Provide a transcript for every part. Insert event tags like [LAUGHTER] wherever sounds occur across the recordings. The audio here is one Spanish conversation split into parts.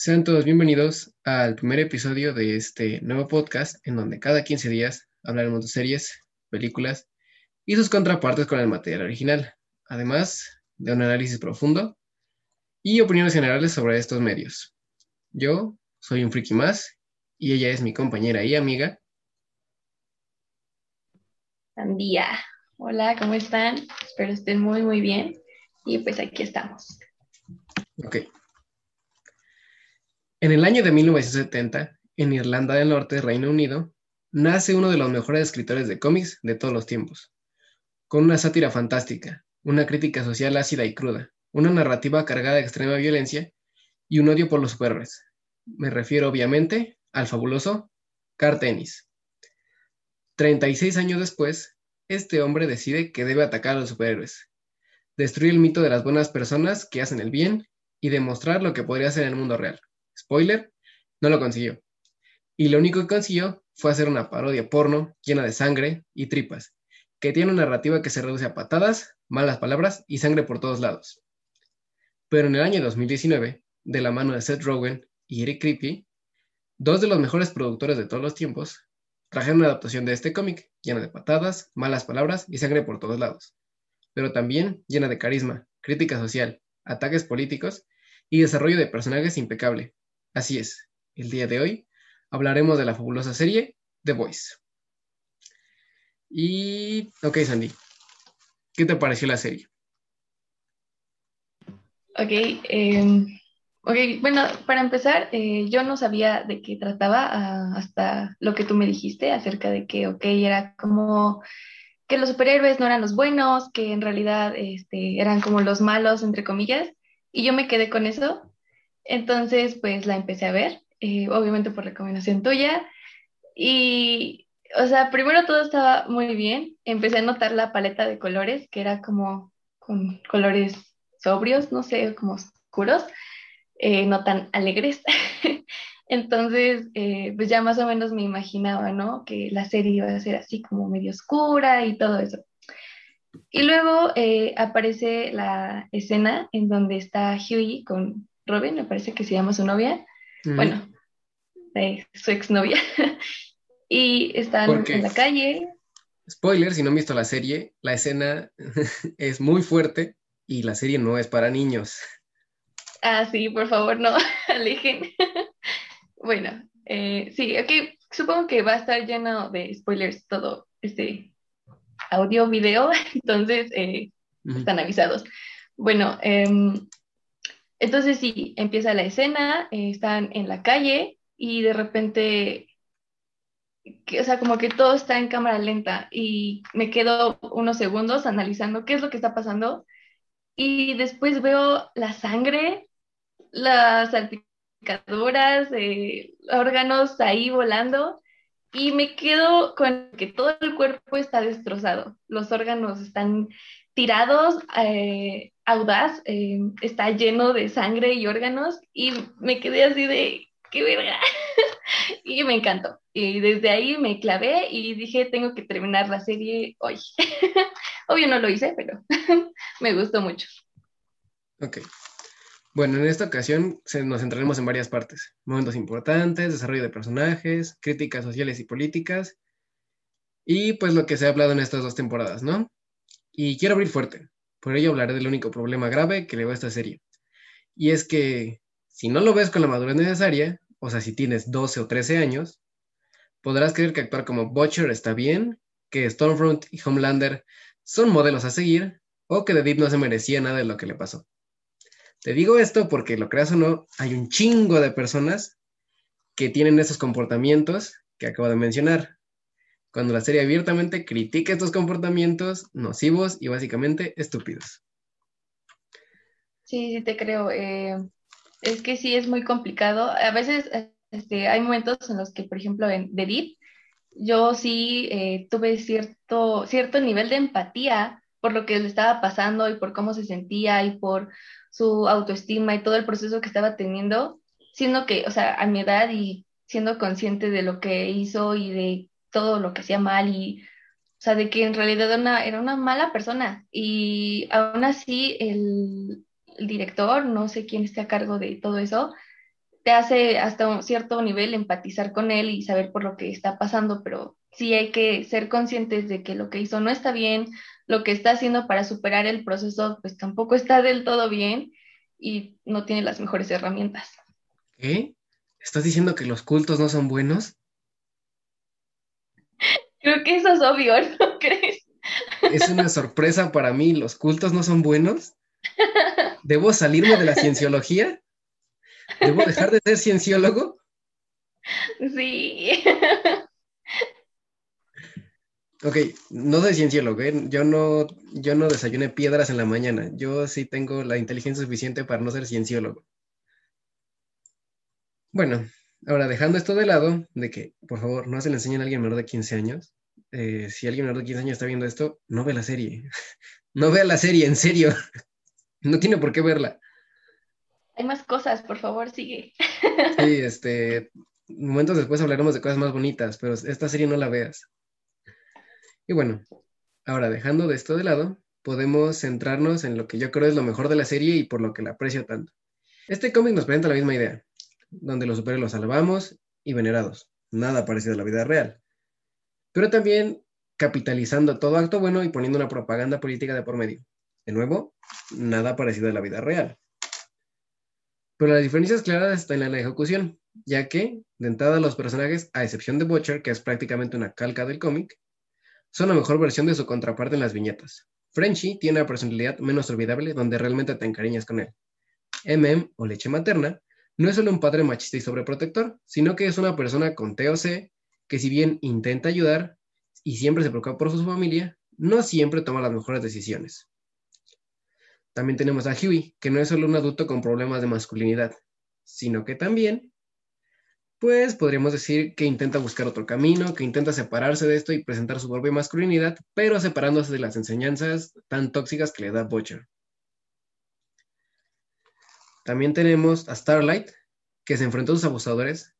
Sean todos bienvenidos al primer episodio de este nuevo podcast en donde cada 15 días hablaremos de series, películas y sus contrapartes con el material original, además de un análisis profundo y opiniones generales sobre estos medios. Yo soy un friki más y ella es mi compañera y amiga. Andía. Hola, ¿cómo están? Espero estén muy, muy bien. Y pues aquí estamos. Ok. En el año de 1970, en Irlanda del Norte, Reino Unido, nace uno de los mejores escritores de cómics de todos los tiempos, con una sátira fantástica, una crítica social ácida y cruda, una narrativa cargada de extrema violencia y un odio por los superhéroes. Me refiero obviamente al fabuloso Car Tennis. 36 años después, este hombre decide que debe atacar a los superhéroes, destruir el mito de las buenas personas que hacen el bien y demostrar lo que podría ser en el mundo real. Spoiler, no lo consiguió. Y lo único que consiguió fue hacer una parodia porno llena de sangre y tripas, que tiene una narrativa que se reduce a patadas, malas palabras y sangre por todos lados. Pero en el año 2019, de la mano de Seth Rogen y Eric Kripke, dos de los mejores productores de todos los tiempos, trajeron una adaptación de este cómic llena de patadas, malas palabras y sangre por todos lados, pero también llena de carisma, crítica social, ataques políticos y desarrollo de personajes impecable, Así es, el día de hoy hablaremos de la fabulosa serie The Voice. Y, ok, Sandy, ¿qué te pareció la serie? Ok, em, bueno, para empezar, eh, yo no sabía de qué trataba ah, hasta lo que tú me dijiste acerca de que, ok, era como que los superhéroes no eran los buenos, que en realidad este, eran como los malos, entre comillas, y yo me quedé con eso entonces, pues la empecé a ver, eh, obviamente por recomendación tuya. Y, o sea, primero todo estaba muy bien. Empecé a notar la paleta de colores, que era como con colores sobrios, no sé, como oscuros, eh, no tan alegres. [LAUGHS] Entonces, eh, pues ya más o menos me imaginaba, ¿no? Que la serie iba a ser así como medio oscura y todo eso. Y luego aparece la escena en donde está Huey con Robin, me parece que se llama su novia, bueno, su exnovia, [LAUGHS] y están en la calle. Spoiler, si no han visto la serie, la escena [LAUGHS] es muy fuerte y la serie no es para niños. Ah, sí, por favor, no, [LAUGHS] alejen. bueno, eh, sí, aquí supongo que va a estar lleno de spoilers todo este audio, video, entonces eh, están avisados. Bueno, eh, entonces sí, empieza la escena, eh, están en la calle y de repente, o sea, como que todo está en cámara lenta y me quedo unos segundos analizando qué es lo que está pasando y después veo la sangre, las salpicaduras, eh, órganos ahí volando y me quedo con que todo el cuerpo está destrozado, los órganos están tirados, eh, audaz, eh, está lleno de sangre y órganos y me quedé así de, qué verga. [LAUGHS] y me encantó. Y desde ahí me clavé y dije, tengo que terminar la serie hoy. [LAUGHS] Obvio no lo hice, pero [LAUGHS] me gustó mucho. Ok. Bueno, en esta ocasión nos centraremos en varias partes. Momentos importantes, desarrollo de personajes, críticas sociales y políticas, y pues lo que se ha hablado en estas dos temporadas, ¿no? Y quiero abrir fuerte. Por ello hablaré del único problema grave que le va a esta serie. Y es que si no lo ves con la madurez necesaria, o sea, si tienes 12 o 13 años, podrás creer que actuar como Butcher está bien, que Stormfront y Homelander son modelos a seguir, o que The Deep no se merecía nada de lo que le pasó. Te digo esto porque, lo creas o no, hay un chingo de personas que tienen esos comportamientos que acabo de mencionar cuando la serie abiertamente critica estos comportamientos nocivos y básicamente estúpidos. Sí, sí te creo. Eh, es que sí es muy complicado. A veces este, hay momentos en los que, por ejemplo, en The Deep, yo sí eh, tuve cierto, cierto nivel de empatía por lo que le estaba pasando y por cómo se sentía y por su autoestima y todo el proceso que estaba teniendo, siendo que, o sea, a mi edad y siendo consciente de lo que hizo y de todo lo que hacía mal y, o sea, de que en realidad era una, era una mala persona. Y aún así, el, director, no sé quién esté a cargo de todo eso, te hace hasta un cierto nivel empatizar con él y saber por lo que está pasando, pero sí hay que ser conscientes de que lo que hizo no está bien, lo que está haciendo para superar el proceso pues tampoco está del todo bien y no tiene las mejores herramientas. ¿Qué? ¿Estás diciendo que los cultos no son buenos? [LAUGHS] Creo que eso es obvio, ¿no [LAUGHS] crees? Es una sorpresa para mí, ¿los cultos no son buenos? ¿Debo salirme de la cienciología? ¿Debo dejar de ser cienciólogo? Sí. Ok, no soy cienciólogo, ¿eh? yo, no, yo no desayuné piedras en la mañana. Yo sí tengo la inteligencia suficiente para no ser cienciólogo. Bueno, ahora dejando esto de lado, de que por favor no se le enseñen a alguien menor de 15 años. Eh, si alguien menor de 15 años está viendo esto, no ve la serie. [LAUGHS] no vea la serie, en serio. [LAUGHS] no tiene por qué verla. Hay más cosas, por favor, sigue. sí, [LAUGHS] este, momentos después hablaremos de cosas más bonitas, pero esta serie no la veas. Y bueno, ahora dejando de esto de lado, podemos centrarnos en lo que yo creo es lo mejor de la serie y por lo que la aprecio tanto. Este cómic nos presenta la misma idea, donde los superhéroes los salvamos y venerados, nada parecido a la vida real. Pero también capitalizando todo acto bueno y poniendo una propaganda política de por medio. De nuevo, nada parecido a la vida real. Pero la diferencia es clara está en la ejecución, ya que, de entrada, los personajes, a excepción de Butcher, que es prácticamente una calca del cómic, son la mejor versión de su contraparte en las viñetas. Frenchy tiene una personalidad menos olvidable donde realmente te encariñas con él. MM, o leche materna, no es solo un padre machista y sobreprotector, sino que es una persona con TOC que si bien intenta ayudar y siempre se preocupa por su familia, no siempre toma las mejores decisiones. También tenemos a Huey, que no es solo un adulto con problemas de masculinidad, sino que también pues podríamos decir que intenta buscar otro camino, que intenta separarse de esto y presentar su propia masculinidad, pero separándose de las enseñanzas tan tóxicas que le da Butcher. También tenemos a Starlight, que se enfrentó a sus abusadores,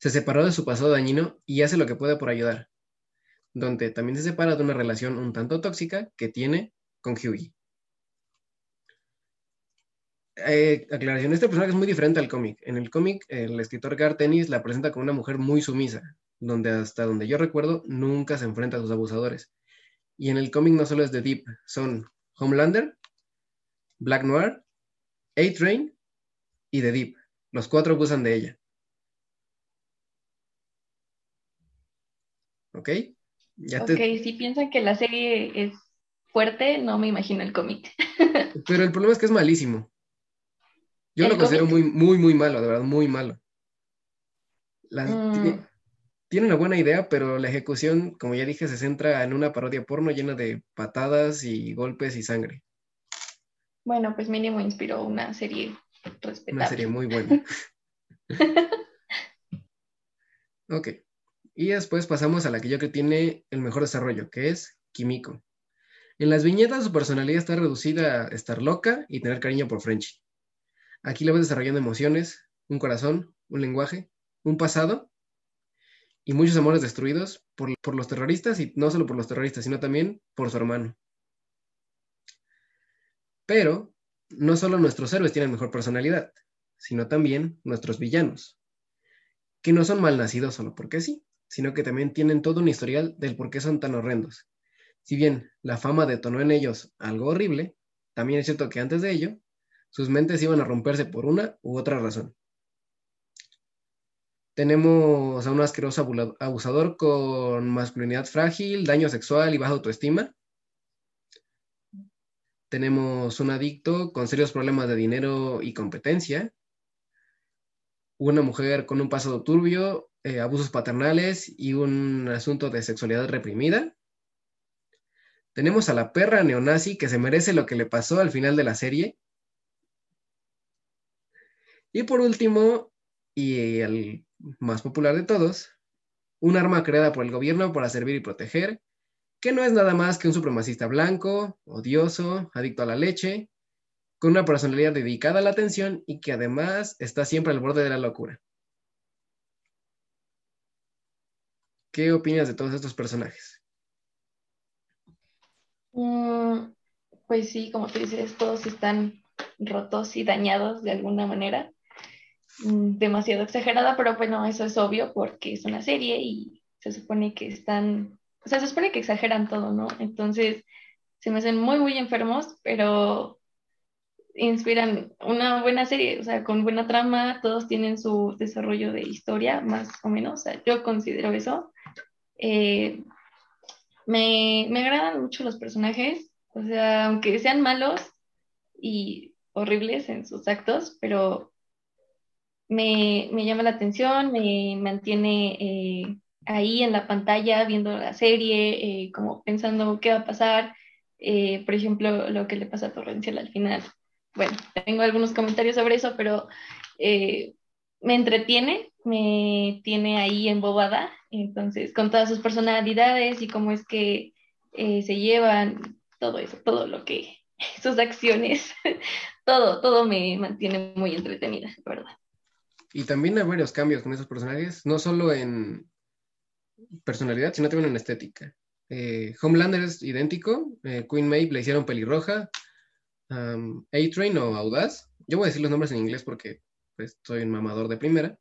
se separó de su pasado dañino y hace lo que puede por ayudar, donde también se separa de una relación un tanto tóxica que tiene con Hughie. Eh, aclaración, este personaje es muy diferente al cómic. En el cómic, el escritor Gar Tennis la presenta como una mujer muy sumisa, donde hasta donde yo recuerdo nunca se enfrenta a sus abusadores. Y en el cómic no solo es de Deep, son Homelander, Black Noir, A-Train y The Deep. Los cuatro abusan de ella. ¿Ok? Ya ok, si piensan que la serie es fuerte, no me imagino el cómic. [LAUGHS] Pero el problema es que es malísimo. Yo lo considero muy, muy, muy malo, de verdad, muy malo. Mm. tiene, una buena idea, pero la ejecución, como ya dije, se centra en una parodia porno llena de patadas y golpes y sangre. Bueno, pues mínimo inspiró una serie respetable. Una serie muy buena. [LAUGHS] ok. Y después pasamos a la que yo creo que tiene el mejor desarrollo, que es Kimiko. En las viñetas su personalidad está reducida a estar loca y tener cariño por Frenchy. Aquí le ves desarrollando emociones, un corazón, un lenguaje, un pasado y muchos amores destruidos por, por, los terroristas y no solo por los terroristas, sino también por su hermano. Pero no solo nuestros héroes tienen mejor personalidad, sino también nuestros villanos, que no son malnacidos solo porque sí, sino que también tienen todo un historial del por qué son tan horrendos. Si bien la fama detonó en ellos algo horrible, también es cierto que antes de ello sus mentes iban a romperse por una u otra razón. Tenemos a un asqueroso abusador con masculinidad frágil, daño sexual y baja autoestima. Tenemos un adicto con serios problemas de dinero y competencia. Una mujer con un pasado turbio, eh, abusos paternales y un asunto de sexualidad reprimida. Tenemos a la perra neonazi que se merece lo que le pasó al final de la serie y por último, y el más popular de todos, un arma creada por el gobierno para servir y proteger, que no es nada más que un supremacista blanco, odioso, adicto a la leche, con una personalidad dedicada a la atención y que además está siempre al borde de la locura. ¿Qué opinas de todos estos personajes? Mm, pues sí, como tú dices, todos están rotos y dañados de alguna manera. mm, demasiado exagerada, pero bueno, eso es obvio porque es una serie y se supone que están, o sea, se supone que exageran todo, ¿no? Entonces, se me hacen muy, muy enfermos, pero inspiran una buena serie, o sea, con buena trama, todos tienen su desarrollo de historia, más o menos, o sea, yo considero eso. Eh, me, me agradan mucho los personajes, o sea, aunque sean malos y horribles en sus actos, pero me, me llama la atención, me mantiene eh, ahí en la pantalla viendo la serie, eh, como pensando qué va a pasar. por ejemplo, lo que le pasa a Torrencial al final bueno, tengo algunos comentarios sobre eso, pero eh, me entretiene, me tiene ahí embobada, entonces, con todas sus personalidades y cómo es que eh, se llevan, todo eso, todo lo que, [LAUGHS] sus acciones, [LAUGHS] todo, todo me mantiene muy entretenida, ¿verdad? Y también hay varios cambios con esos personajes, no solo en personalidad, sino también en estética. Eh, Homelander es idéntico, Queen Maeve le hicieron pelirroja, A-Train o Audaz. Yo voy a decir los nombres en inglés porque pues, soy un mamador de primera.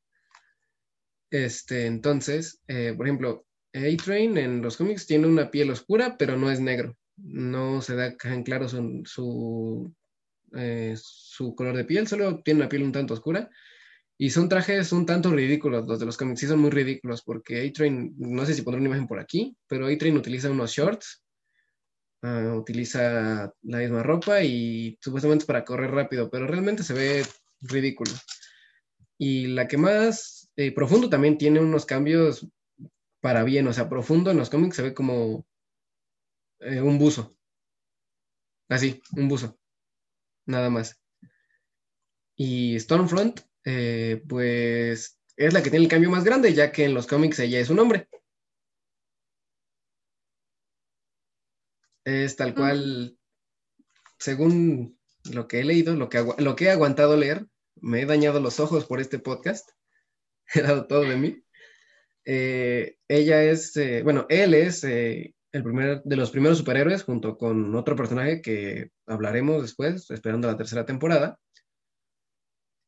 Este, entonces, eh, por ejemplo, A-Train en los cómics tiene una piel oscura, pero no es negro. No se da en claro su, su, eh, su color de piel, solo tiene una piel un tanto oscura. Y son trajes un tanto ridículos, los de los cómics sí son muy ridículos, porque A-Train, no sé si pondré una imagen por aquí, pero A-Train utiliza unos shorts Ah, utiliza la misma ropa y supuestamente es para correr rápido, pero realmente se ve ridículo. Y la que más eh, profundo también tiene unos cambios para bien, o sea, profundo en los cómics se ve como eh, un buzo. Así, un buzo. Nada más. Y Stormfront, eh, pues es la que tiene el cambio más grande, ya que en los cómics ella es un hombre. Es tal cual, según lo que he leído, lo que, lo que he aguantado leer, me he dañado los ojos por este podcast, [LAUGHS] he dado todo de mí. Eh, ella es, eh, bueno, él es eh, el primer de los primeros superhéroes junto con otro personaje que hablaremos después, esperando la tercera temporada.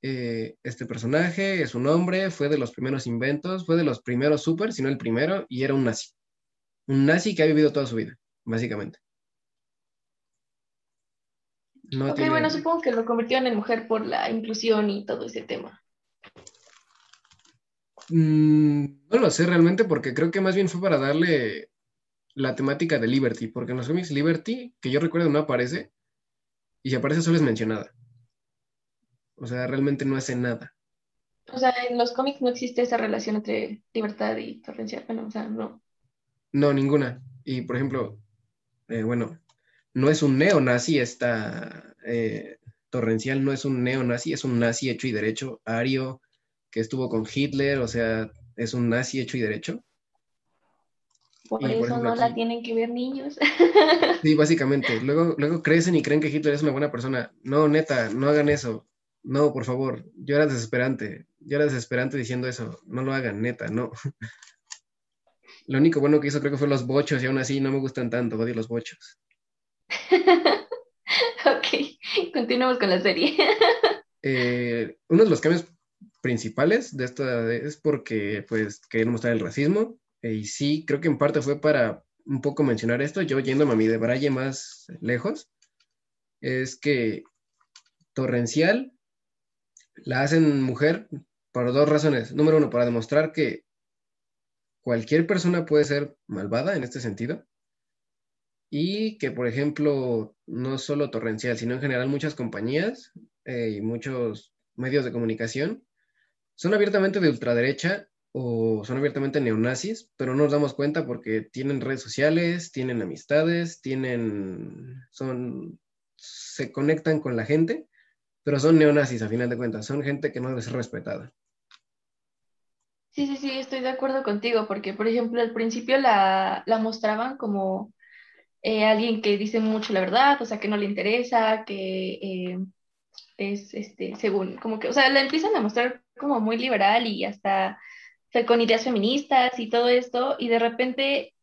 Este personaje es un hombre, fue de los primeros inventos, fue de los primeros super, si no el primero, y era un nazi. Un nazi que ha vivido toda su vida, básicamente. ok, bueno, supongo que lo convirtieron en mujer por la inclusión y todo ese tema. Mm, no lo sé realmente porque creo que más bien fue para darle la temática de Liberty, porque en los cómics Liberty, que yo recuerdo, no aparece, y si aparece solo es mencionada. O sea, realmente no hace nada. O sea, en los cómics no existe esa relación entre libertad y torrencial, bueno, o sea, no. No, ninguna. Y por ejemplo, eh, bueno, no es un neonazi esta eh, torrencial, no es un neonazi, es un nazi hecho y derecho, ario, que estuvo con Hitler, o sea, es un nazi hecho y derecho. Por eso no la tienen que ver niños. Sí, básicamente. Luego, luego crecen y creen que Hitler es una buena persona. No, neta, no hagan eso. No, por favor. Yo era desesperante. Yo era desesperante diciendo eso. No lo hagan, neta, no. [LAUGHS] Lo único bueno que hizo creo que fue los bochos y aún así no me gustan tanto, odio los bochos. [LAUGHS] ok, continuamos con la serie. [LAUGHS] Eh, uno de los cambios principales de esta es porque pues querían mostrar el racismo eh, y sí, creo que en parte fue para un poco mencionar esto, yo yéndome a mi de Braille más lejos, es que Torrencial la hacen mujer por dos razones. Número uno, para demostrar que cualquier persona puede ser malvada en este sentido y que, por ejemplo, no solo Torrencial, sino en general muchas compañías eh, y muchos medios de comunicación son abiertamente de ultraderecha o son abiertamente neonazis, pero no nos damos cuenta porque tienen redes sociales, tienen amistades, tienen, son, se conectan con la gente, pero son neonazis a final de cuentas, son gente que no debe ser respetada. Sí, sí, sí, estoy de acuerdo contigo, porque por ejemplo al principio la, la mostraban como eh, alguien que dice mucho la verdad, o sea, que no le interesa, que eh, es, este, según, como que, o sea, la empiezan a mostrar como muy liberal y hasta con ideas feministas y todo esto, y de repente,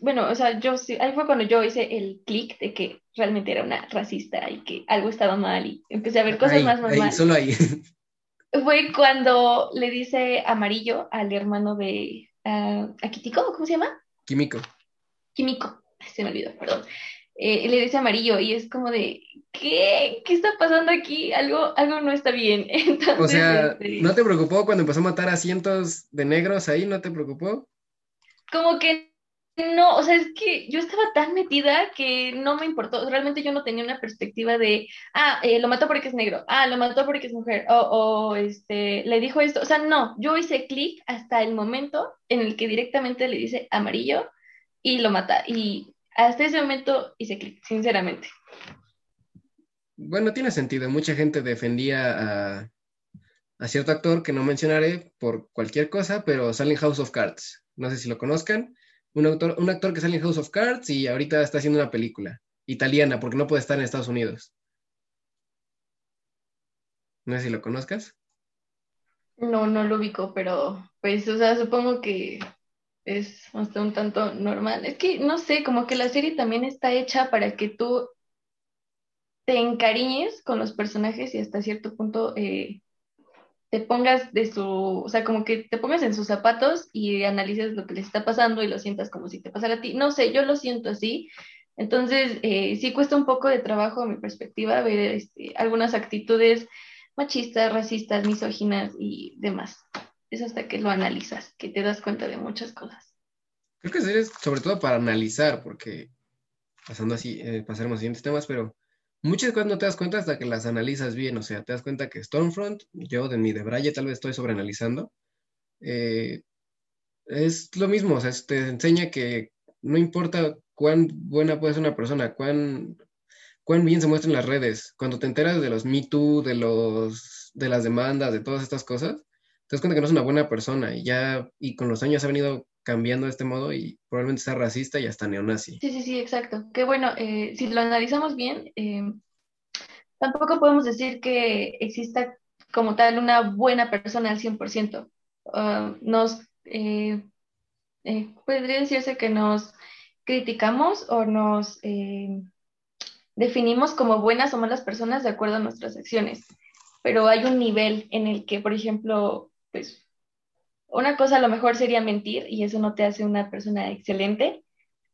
bueno, o sea, yo sí, ahí fue cuando yo hice el clic de que realmente era una racista y que algo estaba mal y empecé a ver cosas más, más ahí, Solo ahí. fue cuando le dice amarillo al hermano de uh, Akitiko, ¿cómo se llama? Químico. Químico, se me olvidó, perdón. Eh, le dice amarillo y es como de, ¿qué? ¿Qué está pasando aquí? Algo, algo no está bien. [LAUGHS] o sea, este ¿no te preocupó cuando empezó a matar a cientos de negros ahí? ¿No te preocupó? Como que no, o sea, es que yo estaba tan metida que no me importó. Realmente yo no tenía una perspectiva de, ah, eh, lo mató porque es negro, ah, lo mató porque es mujer, o, este, le dijo esto. O sea, no, yo hice clic hasta el momento en el que directamente le dice amarillo y lo mata. Y hasta ese momento hice clic, sinceramente. Bueno, tiene sentido. Mucha gente defendía a, cierto actor que no mencionaré por cualquier cosa, pero sale House of Cards. No sé si lo conozcan un actor, un actor que sale en House of Cards y ahorita está haciendo una película italiana porque no puede estar en Estados Unidos. No sé si lo conozcas. No, no lo ubico, pero pues, o sea, supongo que es hasta un tanto normal. Es que, no sé, como que la serie también está hecha para que tú te encariñes con los personajes y hasta cierto punto eh, te pongas de su, o sea, como que te pongas en sus zapatos y analices lo que les está pasando y lo sientas como si te pasara a ti. No sé, yo lo siento así. Entonces, eh, sí cuesta un poco de trabajo, a mi perspectiva, ver este, algunas actitudes machistas, racistas, misóginas y demás. Es hasta que lo analizas, que te das cuenta de muchas cosas. Creo que es sobre todo para analizar, porque pasando así, eh, pasaremos a siguientes temas, pero muchas cosas no te das cuenta hasta que las analizas bien, o sea, te das cuenta que Stormfront, yo de mi de Braille tal vez estoy sobreanalizando, eh, es lo mismo, o sea, te enseña que no importa cuán buena puede ser una persona, cuán, cuán bien se muestra en las redes, cuando te enteras de los Me Too, de, los, de las demandas, de todas estas cosas, te das cuenta que no es una buena persona y ya, y con los años ha venido cambiando de este modo y probablemente sea racista y hasta neonazi. Sí, sí, sí, exacto. Que bueno, eh, si lo analizamos bien, eh, tampoco podemos decir que exista como tal una buena persona al 100%. Uh, nos, eh, podría decirse que nos criticamos o nos definimos como buenas o malas personas de acuerdo a nuestras acciones, pero hay un nivel en el que, por ejemplo, pues una cosa a lo mejor sería mentir y eso no te hace una persona excelente,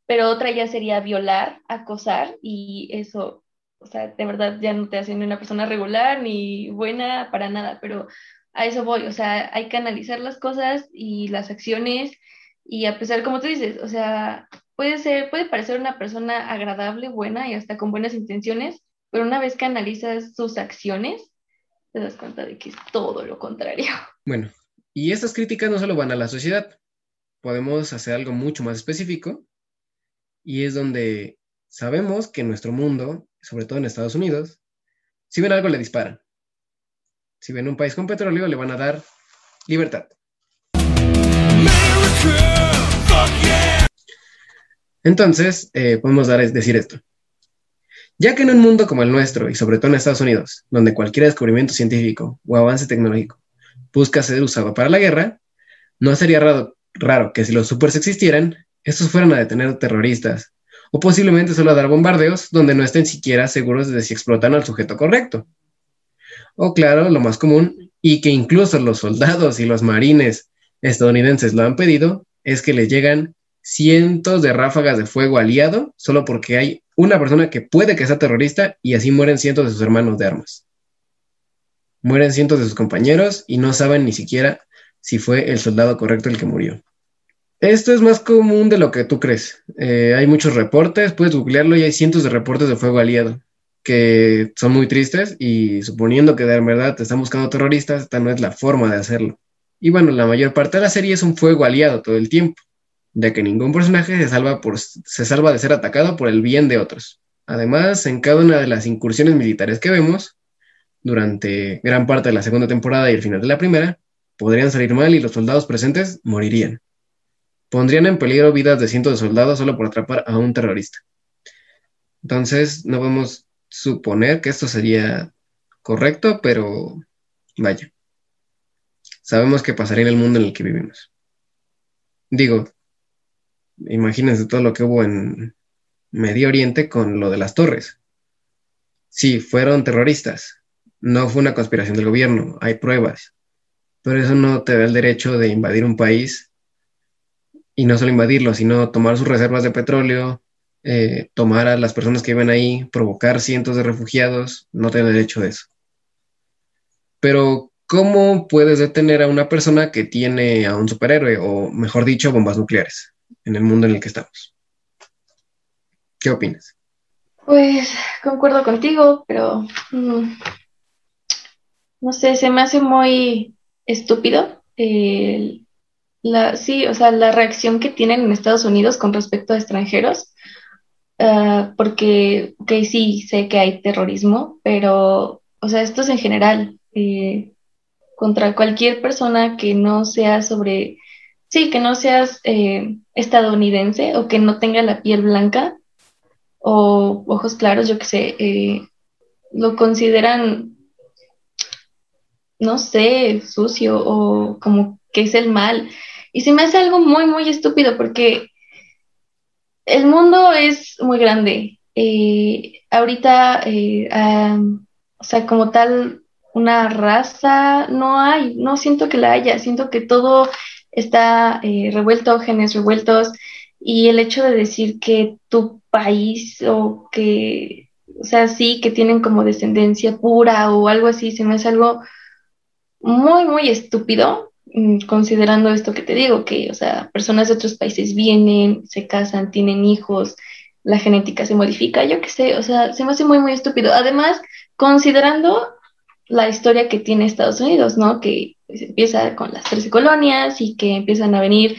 pero otra ya sería violar, acosar y eso, o sea, de verdad ya no te hace ni una persona regular ni buena para nada, pero a eso voy, o sea, hay que analizar las cosas y las acciones y a pesar, como tú dices, o sea, puede ser, puede parecer una persona agradable, buena y hasta con buenas intenciones, pero una vez que analizas sus acciones, te das cuenta de que es todo lo contrario. Bueno, y estas críticas no solo van a la sociedad, podemos hacer algo mucho más específico y es donde sabemos que en nuestro mundo, sobre todo en Estados Unidos, si ven algo le disparan. Si ven un país con petróleo le van a dar libertad. Entonces, eh, podemos dar, decir esto. Ya que en un mundo como el nuestro, y sobre todo en Estados Unidos, donde cualquier descubrimiento científico o avance tecnológico busca ser usado para la guerra, no sería raro, que si los supers existieran, estos fueran a detener terroristas, o posiblemente solo a dar bombardeos donde no estén siquiera seguros de si explotan al sujeto correcto. O claro, lo más común, y que incluso los soldados y los marines estadounidenses lo han pedido, es que les llegan cientos de ráfagas de fuego aliado solo porque hay una persona que puede que sea terrorista y así mueren cientos de sus hermanos de armas. Mueren cientos de sus compañeros y no saben ni siquiera si fue el soldado correcto el que murió. Esto es más común de lo que tú crees. Eh, hay muchos reportes, puedes googlearlo y hay cientos de reportes de fuego aliado que son muy tristes y suponiendo que de verdad te están buscando terroristas, esta no es la forma de hacerlo. Y bueno, la mayor parte de la serie es un fuego aliado todo el tiempo, ya que ningún personaje se salva, por, se salva de ser atacado por el bien de otros. Además, en cada una de las incursiones militares que vemos, durante gran parte de la segunda temporada y el final de la primera, podrían salir mal y los soldados presentes morirían. Pondrían en peligro vidas de cientos de soldados solo por atrapar a un terrorista. Entonces, no podemos suponer que esto sería correcto, pero vaya. Sabemos que pasaría en el mundo en el que vivimos. Digo, imagínense todo lo que hubo en Medio Oriente con lo de las torres. Sí, fueron terroristas, no fue una conspiración del gobierno, hay pruebas, pero eso no te da el derecho de invadir un país y no solo invadirlo, sino tomar sus reservas de petróleo, eh, tomar a las personas que viven ahí, provocar cientos de refugiados, no te da derecho de eso. Pero, ¿cómo puedes detener a una persona que tiene a un superhéroe, o mejor dicho, bombas nucleares, en el mundo en el que estamos? ¿Qué opinas? Pues concuerdo contigo, pero mm, no sé, se me hace muy estúpido la, sí, o sea, la reacción que tienen en Estados Unidos con respecto a extranjeros, ah, porque, sí, sé que hay terrorismo, pero, o sea, esto es en general, eh, contra cualquier persona que no sea sobre, sí, que no seas eh, estadounidense o que no tenga la piel blanca o ojos claros, yo qué sé, eh, lo consideran no sé, sucio o como que es el mal. Y se me hace algo muy, muy estúpido porque el mundo es muy grande. Eh, ahorita, eh, o sea, como tal, una raza no hay, no siento que la haya, siento que todo está eh, revuelto, genes revueltos, y el hecho de decir que tu país o que, o sea, sí, que tienen como descendencia pura o algo así, se me hace algo muy, muy estúpido, mm, considerando esto que te digo, que, o sea, personas de otros países vienen, se casan, tienen hijos, la genética se modifica, yo qué sé, o sea, se me hace muy, muy estúpido. Además, considerando la historia que tiene Estados Unidos, ¿no? Que pues, empieza con las 13 colonias y que empiezan a venir,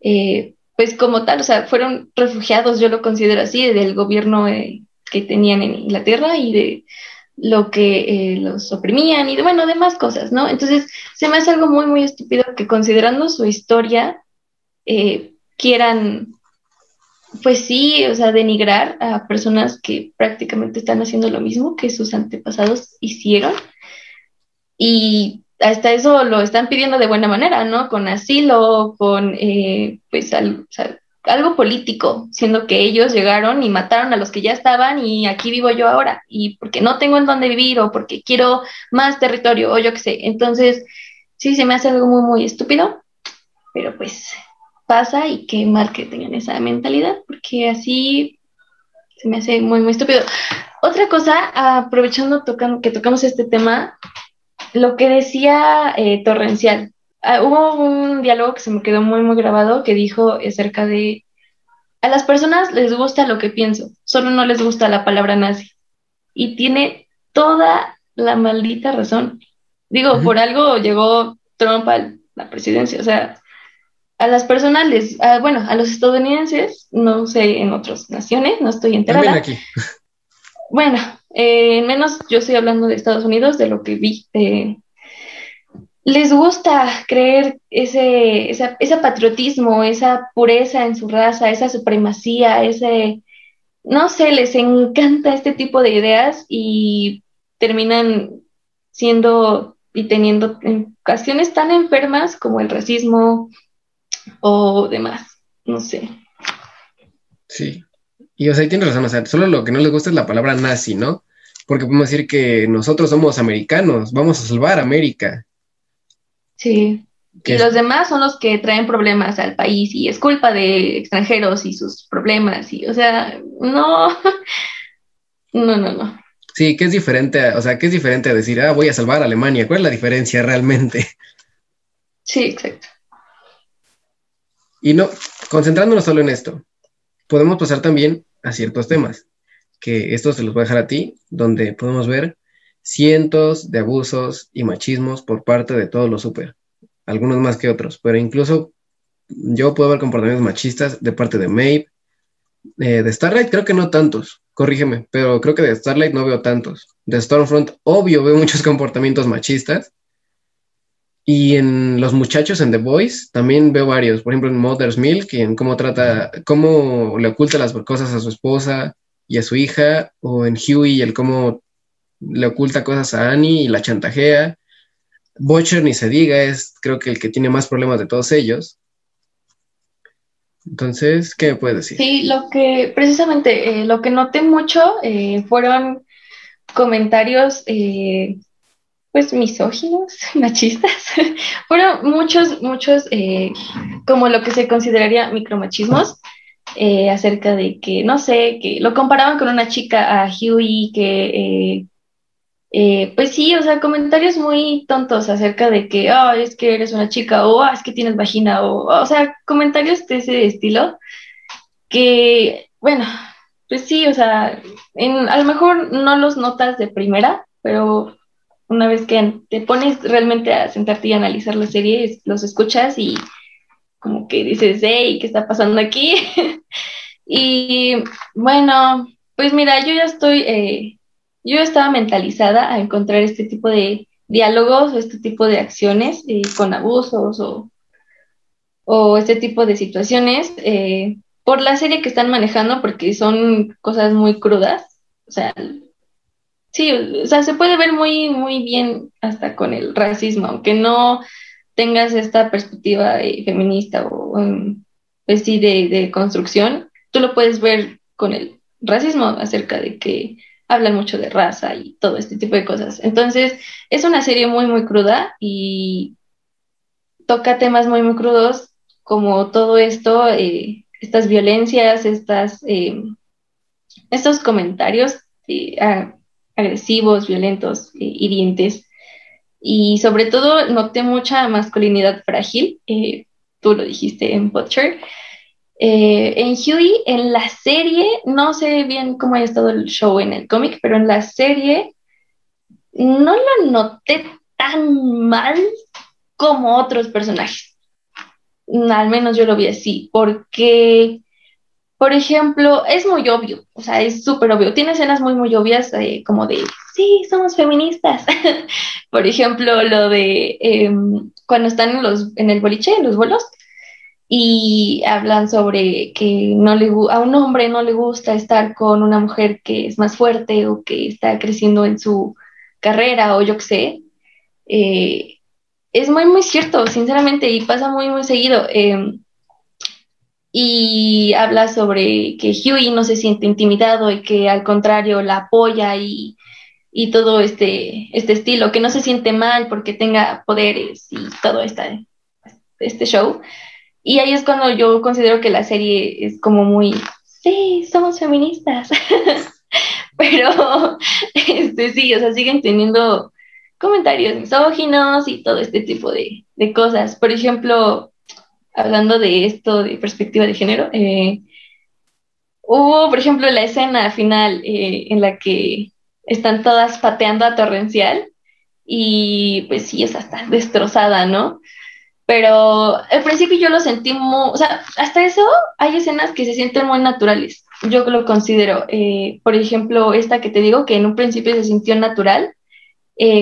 eh, pues como tal, o sea, fueron refugiados, yo lo considero así, del gobierno eh, que tenían en Inglaterra y de lo que eh, los oprimían y, bueno, demás cosas, ¿no? Entonces, se me hace algo muy, muy estúpido que considerando su historia, eh, quieran, pues sí, o sea, denigrar a personas que prácticamente están haciendo lo mismo que sus antepasados hicieron. Y hasta eso lo están pidiendo de buena manera, ¿no? Con asilo, con, eh, pues, al, algo político, siendo que ellos llegaron y mataron a los que ya estaban y aquí vivo yo ahora, y porque no tengo en dónde vivir o porque quiero más territorio o yo qué sé. Entonces, sí, se me hace algo muy, muy estúpido, pero pues pasa y qué mal que tengan esa mentalidad, porque así se me hace muy, muy estúpido. Otra cosa, aprovechando que tocamos este tema, lo que decía eh, Torrencial, Ah, hubo un diálogo que se me quedó muy, muy grabado que dijo acerca de, a las personas les gusta lo que pienso, solo no les gusta la palabra nazi. Y tiene toda la maldita razón. Digo, por algo llegó Trump a la presidencia, o sea, a las personas les, bueno, a los estadounidenses, no sé, en otras naciones, no estoy enterada. Aquí. Bueno, eh, menos yo estoy hablando de Estados Unidos, de lo que vi eh, les gusta creer ese, ese patriotismo, esa pureza en su raza, esa supremacía, ese, no sé, les encanta este tipo de ideas y terminan siendo y teniendo ocasiones tan enfermas como el racismo o demás, no sé. Sí, y o sea, tienes razón, o sea, solo lo que no les gusta es la palabra nazi, ¿no? Porque podemos decir que nosotros somos americanos, vamos a salvar América, Sí. Y los demás son los que traen problemas al país y es culpa de extranjeros y sus problemas y, o sea, no, [LAUGHS] no, no, no. Sí, que es diferente, o sea, que es diferente a decir, ah, voy a salvar a Alemania. ¿Cuál es la diferencia realmente? [LAUGHS] Sí, exacto. Y no, concentrándonos solo en esto, podemos pasar también a ciertos temas, que esto se los voy a dejar a ti, donde podemos ver cientos de abusos y machismos por parte de todos los super, algunos más que otros, pero incluso yo puedo ver comportamientos machistas de parte de Maeve, eh, de Starlight creo que no tantos, corrígeme, pero creo que de Starlight no veo tantos. De Stormfront, obvio, veo muchos [LAUGHS] comportamientos machistas. Y en los muchachos en The Boys también veo varios. Por ejemplo, en Mother's Milk, en cómo trata, cómo le oculta las cosas a su esposa y a su hija, o en Huey, el cómo le oculta cosas a Annie y la chantajea. Butcher ni se diga, es creo que el que tiene más problemas de todos ellos. Entonces, ¿qué me puedes decir? Sí, lo que precisamente eh, lo que noté mucho eh, fueron comentarios eh, pues misóginos, [LAUGHS] machistas. [LAUGHS] Fueron muchos, muchos, como lo que se consideraría micromachismos, acerca de que, no sé, que lo comparaban con una chica a Huey, que, eh, pues sí, o sea, comentarios muy tontos acerca de que, oh, es que eres una chica, o oh, es que tienes vagina, o, o sea, comentarios de ese estilo, que, bueno, pues sí, o sea, en, a lo mejor no los notas de primera, pero una vez que te pones realmente a sentarte y analizar la serie, los escuchas y como que dices, hey, ¿qué está pasando aquí? [LAUGHS] y bueno, pues mira, yo ya estoy, eh, yo estaba mentalizada a encontrar este tipo de diálogos o este tipo de acciones eh, con abusos o, este tipo de situaciones eh, por la serie que están manejando porque son cosas muy crudas. O sea, Sí, o sea, se puede ver muy, muy bien hasta con el racismo, aunque no tengas esta perspectiva eh, feminista o, pues sí, de, construcción, tú lo puedes ver con el racismo acerca de que hablan mucho de raza y todo este tipo de cosas. Entonces, es una serie muy, muy cruda y toca temas muy, muy crudos como todo esto, eh, estas violencias, estas, eh, estos comentarios agresivos, violentos, eh, hirientes. Y sobre todo noté mucha masculinidad frágil, eh, tú lo dijiste en Butcher. Eh, en Huey, en la serie, no sé bien cómo ha estado el show en el cómic, pero en la serie no lo noté tan mal como otros personajes. Al menos yo lo vi así, porque por ejemplo, es muy obvio, o sea, es súper obvio. Tiene escenas muy, muy obvias, eh, como de, sí, somos feministas. [LAUGHS] Por ejemplo, lo de em, cuando están en, los, en el boliche, en los vuelos, y hablan sobre que no le, a un hombre no le gusta estar con una mujer que es más fuerte o que está creciendo en su carrera o yo qué sé. Eh, es muy, muy cierto, sinceramente, y pasa muy, muy seguido. Em, y habla sobre que Huey no se siente intimidado y que al contrario la apoya y, y todo este, este estilo, que no se siente mal porque tenga poderes y todo este, este show. Y ahí es cuando yo considero que la serie es como muy, sí, somos feministas, [LAUGHS] pero [LAUGHS] este, sí, o sea, siguen teniendo comentarios misóginos y todo este tipo de, de cosas. Por ejemplo, hablando de esto de perspectiva de género, eh, hubo, por ejemplo, la escena final eh, en la que están todas pateando a Torrencial y pues sí, o sea, está destrozada, ¿no? Pero al principio yo lo sentí muy, o sea, hasta eso hay escenas que se sienten muy naturales, yo lo considero. Eh, por ejemplo, esta que te digo que en un principio se sintió natural,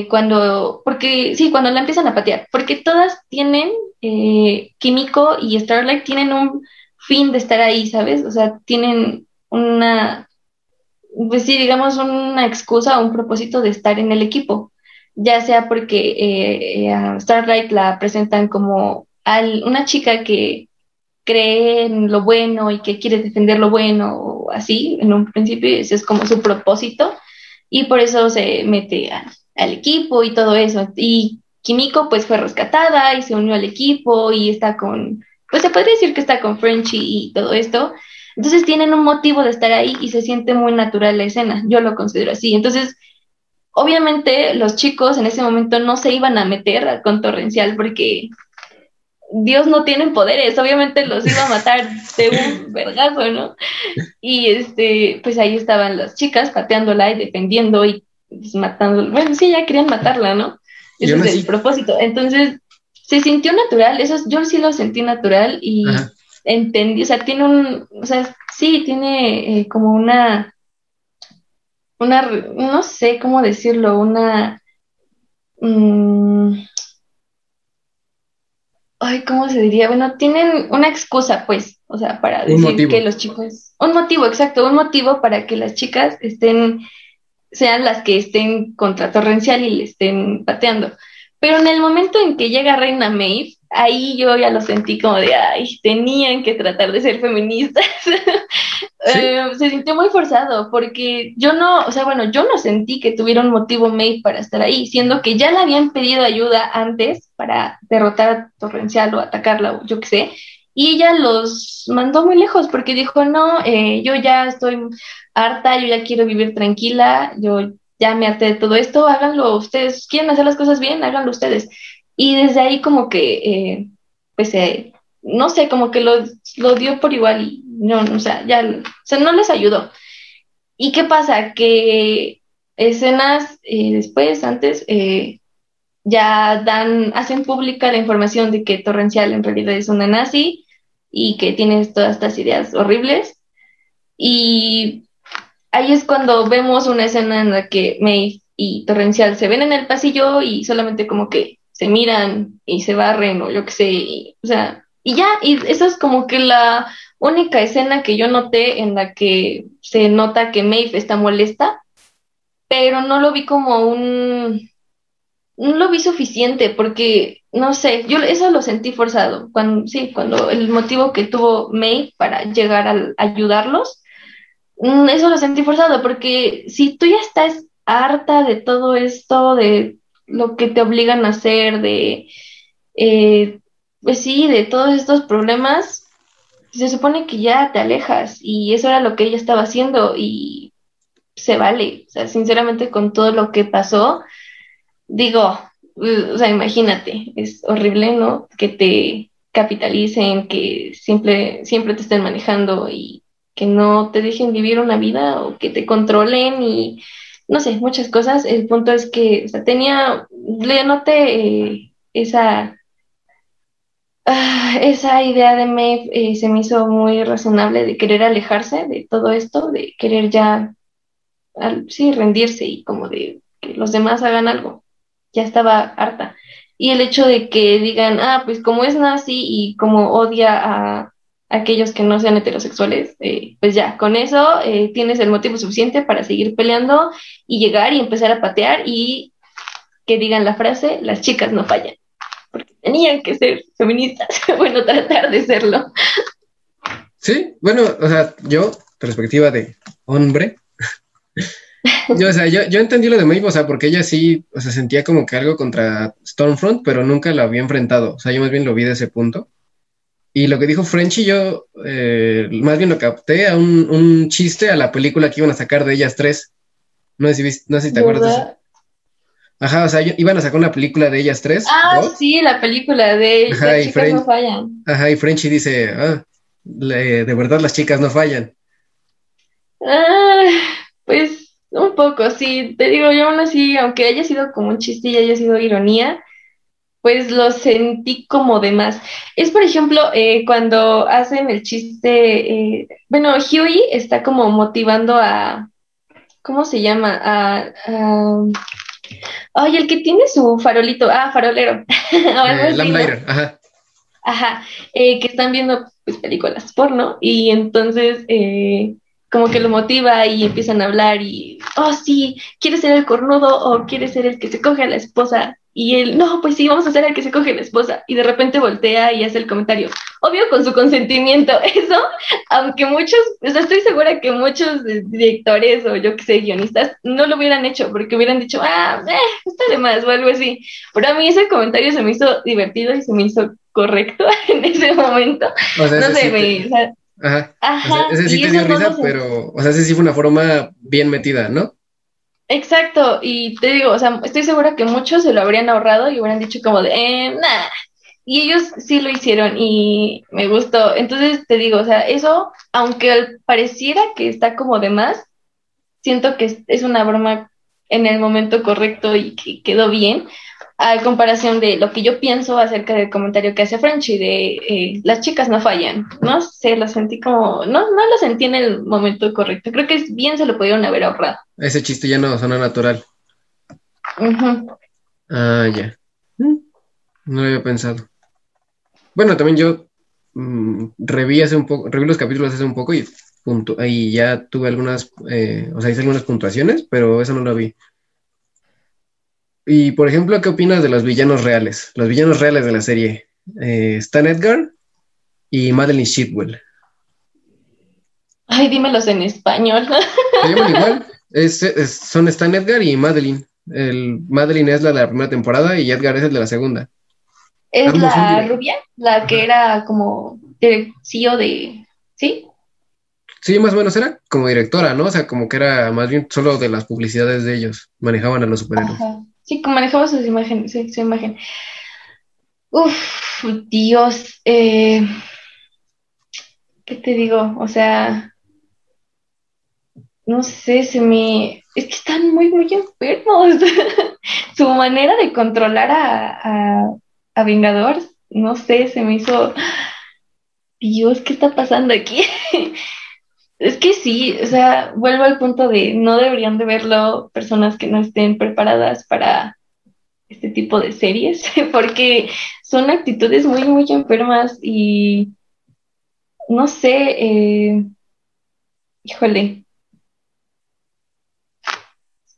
cuando, porque sí, cuando la empiezan a patear, porque todas tienen eh, Químico y Starlight tienen un fin de estar ahí, ¿sabes? O sea, tienen una, pues sí, digamos, una excusa o un propósito de estar en el equipo, ya sea porque eh, a Starlight la presentan como una chica que cree en lo bueno y que quiere defender lo bueno así, en un principio ese es como su propósito y por eso se mete al equipo y todo eso. Y Kimiko pues fue rescatada y se unió al equipo y está con, pues se puede decir que está con Frenchy y todo esto. Entonces tienen un motivo de estar ahí y se siente muy natural la escena, yo lo considero así. Entonces, obviamente los chicos en ese momento no se iban a meter con Torrencial porque Dios no tiene poderes, obviamente los iba a matar de un vergazo, ¿no? Y este, pues ahí estaban las chicas pateándola y defendiendo y pues, matando, bueno, sí, ya querían matarla, ¿no? Ese es el propósito. Entonces, se sintió natural, eso yo sí lo sentí natural y entendí, o sea, tiene un, o sea, sí, tiene eh, como una, una, no sé cómo decirlo, una, mm, ay, ¿cómo se diría? Bueno, tienen una excusa, pues, o sea, para decir que los chicos, un motivo, exacto, un motivo para que las chicas estén sean las que estén contra Torrencial y le estén pateando. Pero en el momento en que llega Reina Maeve, ahí yo ya lo sentí como de, ay, tenían que tratar de ser feministas. [LAUGHS] eh, se sintió muy forzado porque yo no, o sea, bueno, yo no sentí que tuviera un motivo May para estar ahí, siendo que ya le habían pedido ayuda antes para derrotar a Torrencial o atacarla o yo qué sé, y ella los mandó muy lejos porque dijo, no, eh, yo ya estoy harta, yo ya quiero vivir tranquila, yo ya me harté de todo esto, háganlo ustedes, quieren hacer las cosas bien, háganlo ustedes. Y desde ahí como que, eh, pues, no sé, como que lo, lo, dio por igual y no, o sea, ya, o sea, no les ayudó. ¿Y qué pasa? Que escenas eh, después, antes, ya dan, hacen pública la información de que Torrencial en realidad es una nazi y que tienes todas estas ideas horribles. Y ahí es cuando vemos una escena en la que Maeve y Torrencial se ven en el pasillo y solamente como que se miran y se barren o yo qué sé, o sea, y ya, y esa es como que la única escena que yo noté en la que se nota que Maeve está molesta, pero no lo vi como un, no lo vi suficiente porque no sé, yo eso lo sentí forzado. Cuando, sí, cuando el motivo que tuvo May para llegar a, ayudarlos, mm, eso lo sentí forzado, porque si tú ya estás harta de todo esto, de lo que te obligan a hacer, de, eh, pues sí, de todos estos problemas, se supone que ya te alejas y eso era lo que ella estaba haciendo y se vale. O sea, sinceramente con todo lo que pasó, digo, o sea, imagínate, es horrible, ¿no? Que te capitalicen, que siempre, siempre te estén manejando y que no te dejen vivir una vida o que te controlen y no sé, muchas cosas. El punto es que, tenía, le noté eh, esa, ah, esa idea de Maeve eh, se me hizo muy razonable de querer alejarse de todo esto, de querer ya, sí, rendirse y como de que los demás hagan algo ya estaba harta. Y el hecho de que digan, ah, pues como es nazi y como odia a, aquellos que no sean heterosexuales, eh, pues ya, con eso eh, tienes el motivo suficiente para seguir peleando y llegar y empezar a patear y que digan la frase, las chicas no fallan, porque tenían que ser feministas, [LAUGHS] bueno, tratar de serlo. Sí, bueno, o sea, yo, perspectiva de hombre, [LAUGHS] yo, o sea, yo, yo, entendí lo de Maeve, o sea, porque ella sí, o sea, sentía como que algo contra Stormfront, pero nunca la había enfrentado. O sea, yo más bien lo vi de ese punto. Y lo que dijo Frenchy, yo eh, más bien lo capté a un, un, chiste a la película que iban a sacar de ellas tres. No sé si, no sé si te acuerdas. Ajá, o sea, iban a sacar una película de ellas tres. Ah, sí, la película de Ajá, las chicas no fallan. Ajá, y Frenchy dice, ah, de verdad las chicas no fallan. Ah, pues un poco, sí, te digo, yo aún así, aunque haya sido como un chiste y haya sido ironía, pues lo sentí como de más. Es, por ejemplo, eh, cuando hacen el chiste, eh, bueno, Huey está como motivando a, ¿cómo se llama? A, ay, el que tiene su farolito, ah, farolero. [LAUGHS] eh, ajá. Ajá, eh, que están viendo pues, películas porno y entonces eh, como que lo motiva y empiezan a hablar y, oh sí, ¿quieres ser el cornudo o quieres ser el que se coge a la esposa? Y él, no, pues sí, vamos a ser el que se coge la esposa. Y de repente voltea y hace el comentario, obvio con su consentimiento. [LAUGHS] Eso, aunque muchos, o sea, estoy segura que muchos directores o yo que sé, guionistas, no lo hubieran hecho porque hubieran dicho, ah, eh, está de más o algo así. Pero a mí ese comentario se me hizo divertido y se me hizo correcto [LAUGHS] en ese momento. no sé, me, Ajá. ese sí te dio risa, pero, o sea, ese sí fue una forma bien metida, ¿no? Exacto, y te digo, o sea, estoy segura que muchos se lo habrían ahorrado y hubieran dicho como de, eh. Y ellos sí lo hicieron y me gustó. Entonces te digo, o sea, eso, aunque pareciera que está como de más, siento que es una broma en el momento correcto y que quedó bien, a comparación de lo que yo pienso acerca del comentario que hace Frenchy de eh, las chicas no fallan, no sé, lo sentí como, no, no lo sentí en el momento correcto, creo que bien se lo pudieron haber ahorrado. Ese chiste ya no suena natural. Ah, ya. Mm, no lo había pensado. Bueno, también yo mm, reví hace un poco, reví los capítulos hace un poco y punto, ahí ya tuve algunas, eh, o sea, hice algunas puntuaciones, pero eso no lo vi. Y por ejemplo, ¿qué opinas de los villanos reales? Los villanos reales de la serie. Eh, Stan Edgar y Madeline Shitwell. Ay, dímelos en español. Se llaman [LAUGHS] igual. son Stan Edgar y Madeline. El, Madeline es la de la primera temporada y Edgar es el de la segunda. ¿Es la rubia? La que era como CEO de... ¿Sí? Sí, más o menos era como directora, ¿no? O sea, como que era más bien solo de las publicidades de ellos. Manejaban a los superhéroes. Sí, manejaba sus imágenes, su imagen. Uf, Dios. Eh, ¿Qué te digo? O sea, no sé, se me... Es que están muy, muy enfermos. [LAUGHS] Su manera de controlar a, a, Vengador, no sé, se me hizo... Dios, ¿qué está pasando aquí? [LAUGHS] Es que sí, o sea, vuelvo al punto de no deberían de verlo personas que no estén preparadas para este tipo de series, [LAUGHS] porque son actitudes muy, muy enfermas y no sé, eh, híjole,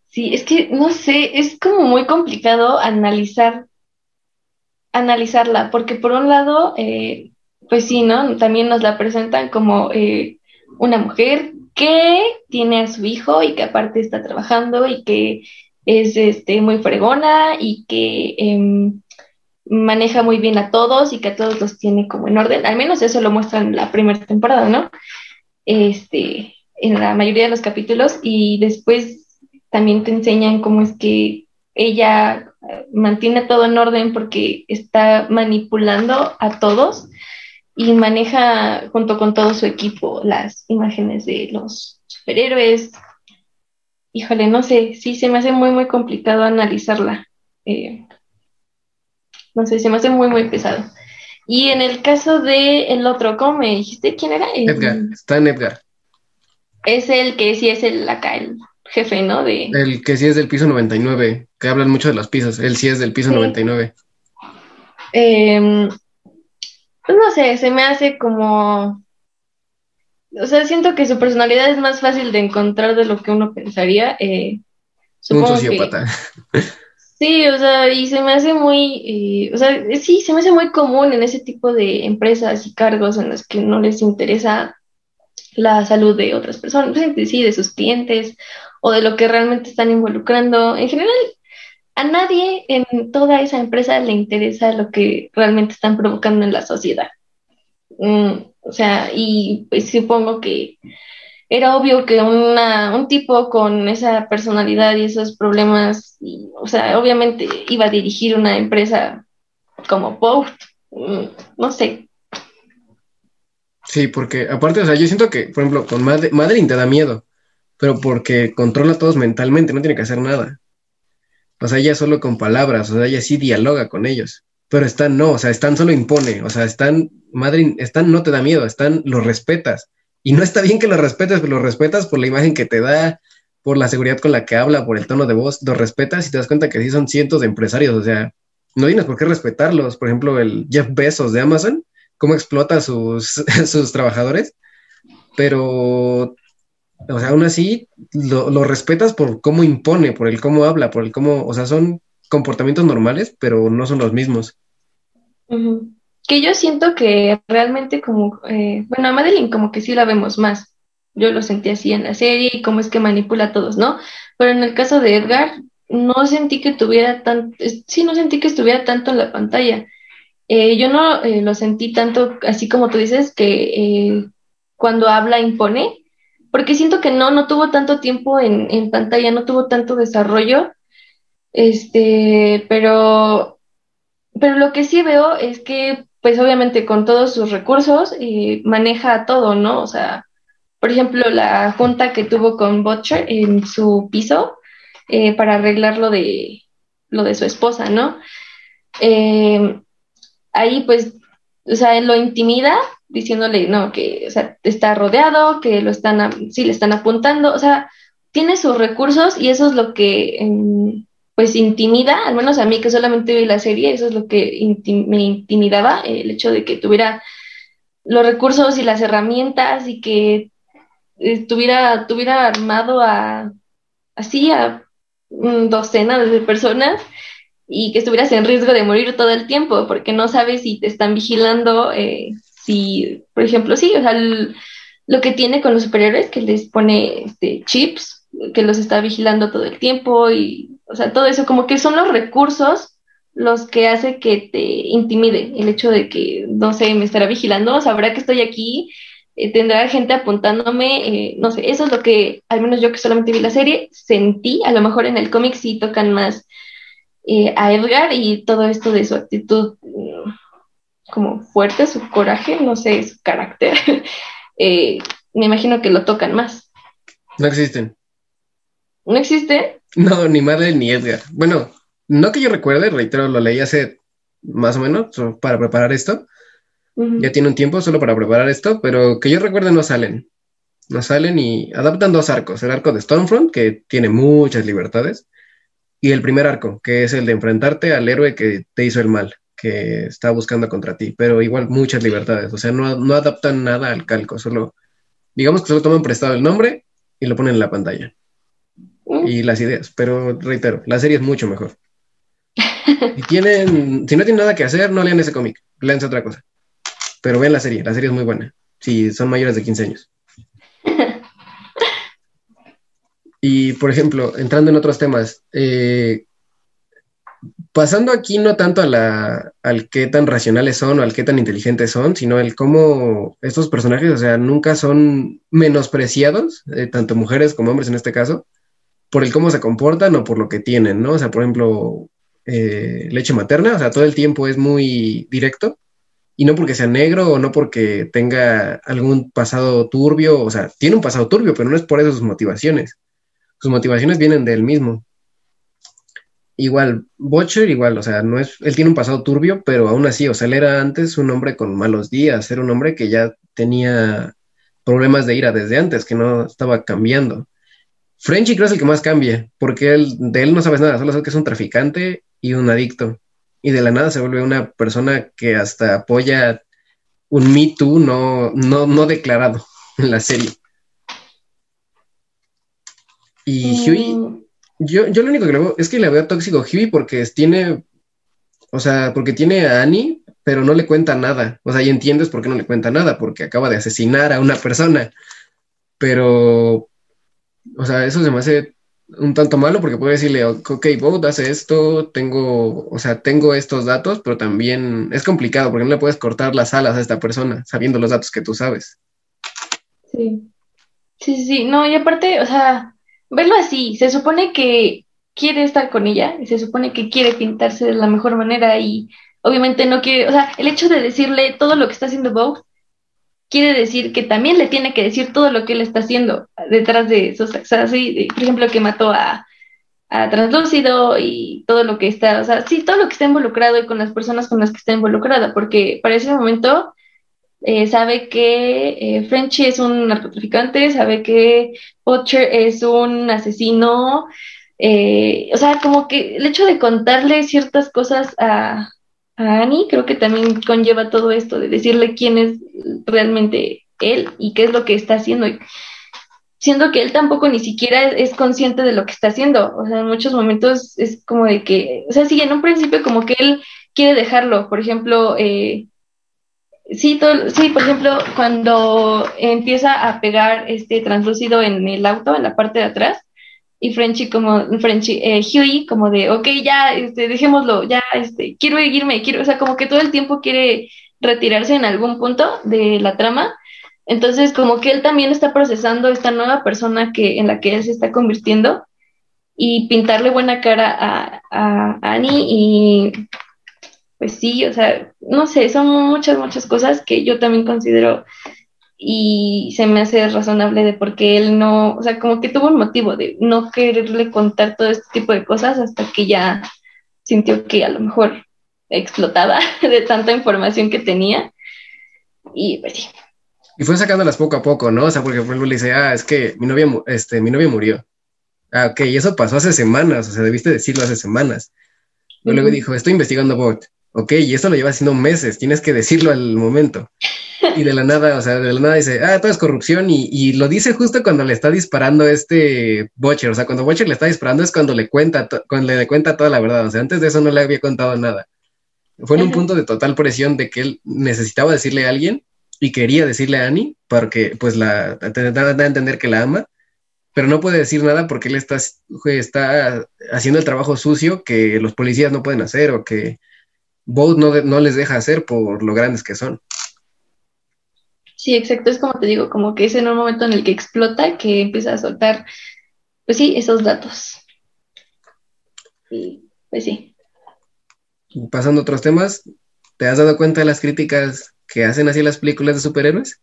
Sí, es que no sé, es como muy complicado analizar, analizarla, porque por un lado, eh, pues sí, ¿no? También nos la presentan como eh, una mujer que tiene a su hijo y que aparte está trabajando y que es este, muy fregona y que em, maneja muy bien a todos y que a todos los tiene como en orden. Al menos eso lo muestra en la primera temporada, ¿no? Este, en la mayoría de los capítulos y después también te enseñan cómo es que ella eh, mantiene todo en orden porque está manipulando a todos y maneja junto con todo su equipo las imágenes de los superhéroes. Híjole, no sé, sí, se me hace muy, muy complicado analizarla. Eh, no sé, se me hace muy, muy pesado. Y en el caso de el otro, ¿cómo me dijiste quién era? Edgar, está en Edgar. Es el que sí es el acá, el jefe, ¿no? De... El que sí es del piso 99, que hablan mucho de los pisos, él sí es del piso 99. Em, pues no sé, se me hace como... O sea, siento que su personalidad es más fácil de encontrar de lo que uno pensaría. Eh, Un sociópata. [LAUGHS] Sí, o sea, y se me hace muy, eh, o sea, sí, se me hace muy común en ese tipo de empresas y cargos en los que no les interesa la salud de otras personas, sí, de sus clientes o de lo que realmente están involucrando. En general, a nadie en toda esa empresa le interesa lo que realmente están provocando en la sociedad. Mm, o sea, y pues supongo que era obvio que una, un tipo con esa personalidad y esos problemas, o sea, obviamente iba a dirigir una empresa como Post, mm, no sé. Sí, porque aparte, o sea, yo siento que, por ejemplo, con Mad Madeline te da miedo, pero porque controla a todos mentalmente, no tiene que hacer nada. O sea, ella solo con palabras, o sea, ella sí dialoga con ellos. Pero están no, o sea, están solo impone, o sea, están, madre, están no te da miedo, están los respetas. Y no está bien que los respetes, pero los respetas por la imagen que te da, por la seguridad con la que habla, por el tono de voz, los respetas y te das cuenta que sí son cientos de empresarios, o sea, no tienes por qué respetarlos. Por ejemplo, el Jeff Bezos de Amazon, cómo explota a sus, [LAUGHS] sus trabajadores, pero o sea, aún así lo, respetas por cómo impone, por el cómo habla, por el cómo, o sea, son comportamientos normales, pero no son los mismos. Que yo siento que realmente como, eh, bueno, a Madeline como que sí la vemos más. Yo lo sentí así en la serie y cómo es que manipula a todos, ¿no? Pero en el caso de Edgar, no sentí que tuviera tanto, sí, no sentí que estuviera tanto en la pantalla. Eh, yo no eh, lo sentí tanto, así como tú dices, que cuando habla impone, porque siento que no, no tuvo tanto tiempo en, pantalla, no tuvo tanto desarrollo, este, pero, pero lo que sí veo es que, pues obviamente con todos sus recursos, eh, maneja todo, ¿no? O sea, por ejemplo, la junta que tuvo con Butcher en su piso eh, para arreglar lo de, lo de su esposa, ¿no? Eh, ahí pues, o sea, lo intimida diciéndole, no, que, o sea, está rodeado, que lo están, sí le están apuntando, o sea, tiene sus recursos y eso es lo que, em, pues, intimida, al menos a mí que solamente vi la serie, eso es lo que me intimidaba, el hecho de que tuviera los recursos y las herramientas y que estuviera, tuviera armado a, así, a docenas de personas y que estuvieras en riesgo de morir todo el tiempo, porque no sabes si te están vigilando, eh, si, por ejemplo, sí, o sea, lo que tiene con los superhéroes, que les pone este, chips, que los está vigilando todo el tiempo y, o sea, todo eso, como que son los recursos los que hace que te intimide el hecho de que, no sé, me estará vigilando, sabrá que estoy aquí, eh, tendrá gente apuntándome, eh, no sé, eso es lo que, al menos yo que solamente vi la serie, sentí, a lo mejor en el cómic sí tocan más eh, a Edgar y todo esto de su actitud mm, como fuerte, su coraje, no sé, su carácter, [LAUGHS] me imagino que lo tocan más. No existen. ¿No existe? No, ni Madre ni Edgar. Bueno, no que yo recuerde, reitero, lo leí hace más o menos para preparar esto. Ya tiene un tiempo solo para preparar esto, pero que yo recuerde no salen. No salen y adaptan dos arcos. El arco de Stormfront, que tiene muchas libertades, y el primer arco, que es el de enfrentarte al héroe que te hizo el mal, que está buscando contra ti, pero igual muchas libertades. O sea, no, no adaptan nada al calco, solo, digamos que solo toman prestado el nombre y lo ponen en la pantalla. Mm. Y las ideas, pero reitero, la serie es mucho mejor. Si, tienen, si no tienen nada que hacer, no lean ese cómic, leanse otra cosa. Pero vean la serie, la serie es muy buena. Si son mayores de 15 años. Y, por ejemplo, entrando en otros temas, eh, pasando aquí no tanto a la, al qué tan racionales son o al qué tan inteligentes son, sino el cómo estos personajes, o sea, nunca son menospreciados, eh, tanto mujeres como hombres en este caso, por el cómo se comportan o por lo que tienen, ¿no? O sea, por ejemplo, eh, leche materna, o sea, todo el tiempo es muy directo, y no porque sea negro o no porque tenga algún pasado turbio, o sea, tiene un pasado turbio, pero no es por eso sus motivaciones. Sus motivaciones vienen de él mismo. Igual, Butcher, igual, o sea, no es, él tiene un pasado turbio, pero aún así, o sea, él era antes un hombre con malos días, era un hombre que ya tenía problemas de ira desde antes, que no estaba cambiando. Frenchy creo es el que más cambia, porque él, de él no sabes nada, solo sabes que es un traficante y un adicto. Y de la nada se vuelve una persona que hasta apoya un Me Too no, no, no declarado en la serie. Y mm. Huey, yo, yo lo único que le veo es que le veo tóxico a Huey porque tiene, o sea, porque tiene a Annie, pero no le cuenta nada. O sea, y entiendes por qué no le cuenta nada, porque acaba de asesinar a una persona. Pero, o sea, eso se me hace un tanto malo porque puedo decirle, ok, Boat hace esto, tengo, o sea, tengo estos datos, pero también es complicado porque no le puedes cortar las alas a esta persona sabiendo los datos que tú sabes. Sí, sí, sí, no, y aparte, o sea, verlo así, se supone que quiere estar con ella y se supone que quiere pintarse de la mejor manera y obviamente no quiere, o sea, el hecho de decirle todo lo que está haciendo Vogue quiere decir que también le tiene que decir todo lo que él está haciendo detrás de esos, o sea, sí, por ejemplo, que mató a, a Translúcido y todo lo que está, o sea, sí, todo lo que está involucrado y con las personas con las que está involucrada, porque para ese momento eh, sabe que eh, Frenchy es un narcotraficante, sabe que Butcher es un asesino, eh, o sea, como que el hecho de contarle ciertas cosas a, a Annie, creo que también conlleva todo esto de decirle quién es realmente él y qué es lo que está haciendo. Siendo que él tampoco ni siquiera es consciente de lo que está haciendo. O sea, en muchos momentos es como de que, o sea, sí, en un principio como que él quiere dejarlo. Por ejemplo, eh, sí, sí, por ejemplo, cuando empieza a pegar este translúcido en el auto, en la parte de atrás, y Frenchy como, Frenchy, eh, Huey como de, ok, ya, este, dejémoslo, ya, este, quiero irme, quiero, o sea, como que todo el tiempo quiere retirarse en algún punto de la trama. Entonces, como que él también está procesando esta nueva persona que, en la que él se está convirtiendo y pintarle buena cara a, a Annie y pues sí, o sea, no sé, son muchas, muchas cosas que yo también considero y se me hace razonable de por qué él no, o sea, como que tuvo un motivo de no quererle contar todo este tipo de cosas hasta que ya sintió que a lo mejor explotaba [LAUGHS] de tanta información que tenía. Y pues sí. Y fue sacándolas poco a poco, ¿no? O sea, porque por ejemplo le dice, ah, es que mi novia, este, mi novia murió. Ah, ok, y eso pasó hace semanas, o sea, debiste decirlo hace semanas. Y luego dijo, estoy investigando bot. Ok, y esto lo lleva haciendo meses, tienes que decirlo al momento. Y de la [LAUGHS] nada, o sea, de la nada dice, ah, todo es corrupción, y, y lo dice justo cuando le está disparando este Butcher, o sea, cuando Butcher le está disparando es cuando le cuenta, cuando le cuenta toda la verdad, o sea, antes de eso no le había contado nada. Fue en un punto de total presión de que él necesitaba decirle a alguien y quería decirle a Annie, porque pues la da a entender que la ama, pero no puede decir nada porque él está, está haciendo el trabajo sucio que los policías no pueden hacer o que Boat no, no les deja hacer por lo grandes que son. Sí, exacto, es como te digo, como que es en un momento en el que explota que empieza a soltar, pues sí, esos datos. Y pues sí. Pasando a otros temas, ¿te has dado cuenta de las críticas que hacen así las películas de superhéroes?